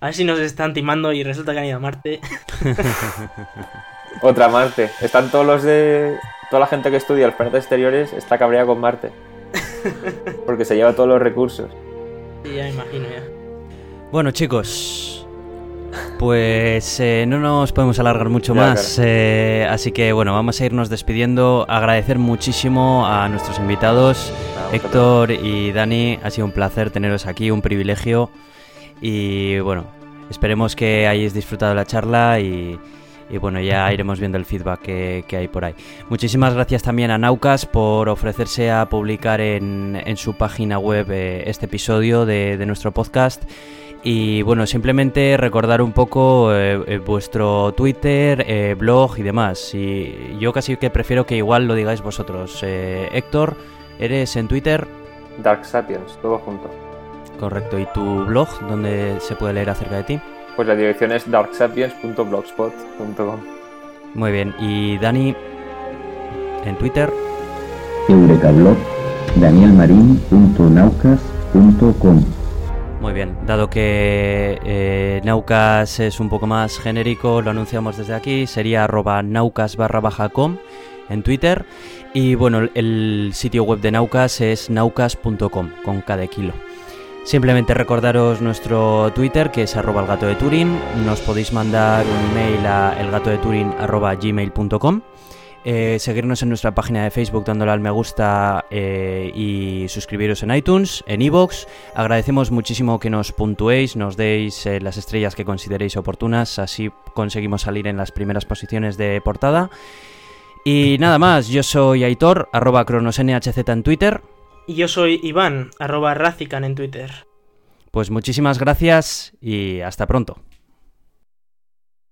A ver si nos están timando y resulta que han ido a Marte. Otra Marte. Están todos los de. Toda la gente que estudia los planetas exteriores está cabreada con Marte. Porque se lleva todos los recursos. Sí, ya me imagino ya. Bueno, chicos. Pues eh, no nos podemos alargar mucho Ya, más, claro. eh, así que bueno, vamos a irnos despidiendo. Agradecer muchísimo a nuestros invitados, Héctor y Dani. Ha sido un placer teneros aquí, un privilegio. Y bueno, esperemos que hayáis disfrutado la charla y, y bueno, ya iremos viendo el feedback que, que hay por ahí. Muchísimas gracias también a Naucas por ofrecerse a publicar en, en su página web eh, este episodio de, de nuestro podcast. Y bueno, simplemente recordar un poco eh, eh, vuestro Twitter, eh, blog y demás. Y yo casi que prefiero que igual lo digáis vosotros. Eh, Héctor, ¿eres en Twitter? Dark Sapiens, todo junto. Correcto. ¿Y tu blog? ¿Dónde se puede leer acerca de ti? Pues la dirección es darksapiens.blogspot.com. Muy bien. ¿Y Dani? ¿En Twitter? Eurekablog, danielmarin.naucas.com. Muy bien, dado que eh, Naucas es un poco más genérico, lo anunciamos desde aquí, sería arroba naucas barra baja com en Twitter. Y bueno, el sitio web de Naucas es naucas.com con cada kilo. Simplemente recordaros nuestro Twitter que es arroba el gato de Turing. Nos podéis mandar un email a elgatodeturing arroba gmail.com. eh, seguirnos en nuestra página de Facebook dándole al me gusta eh, y suscribiros en iTunes, en iVoox. Agradecemos muchísimo que nos puntuéis, nos deis eh, las estrellas que consideréis oportunas, así conseguimos salir en las primeras posiciones de portada. Y nada más, yo soy Aitor, arroba cronosnhz en Twitter. Y yo soy Iván, arroba Razican en Twitter. Pues muchísimas gracias y hasta pronto.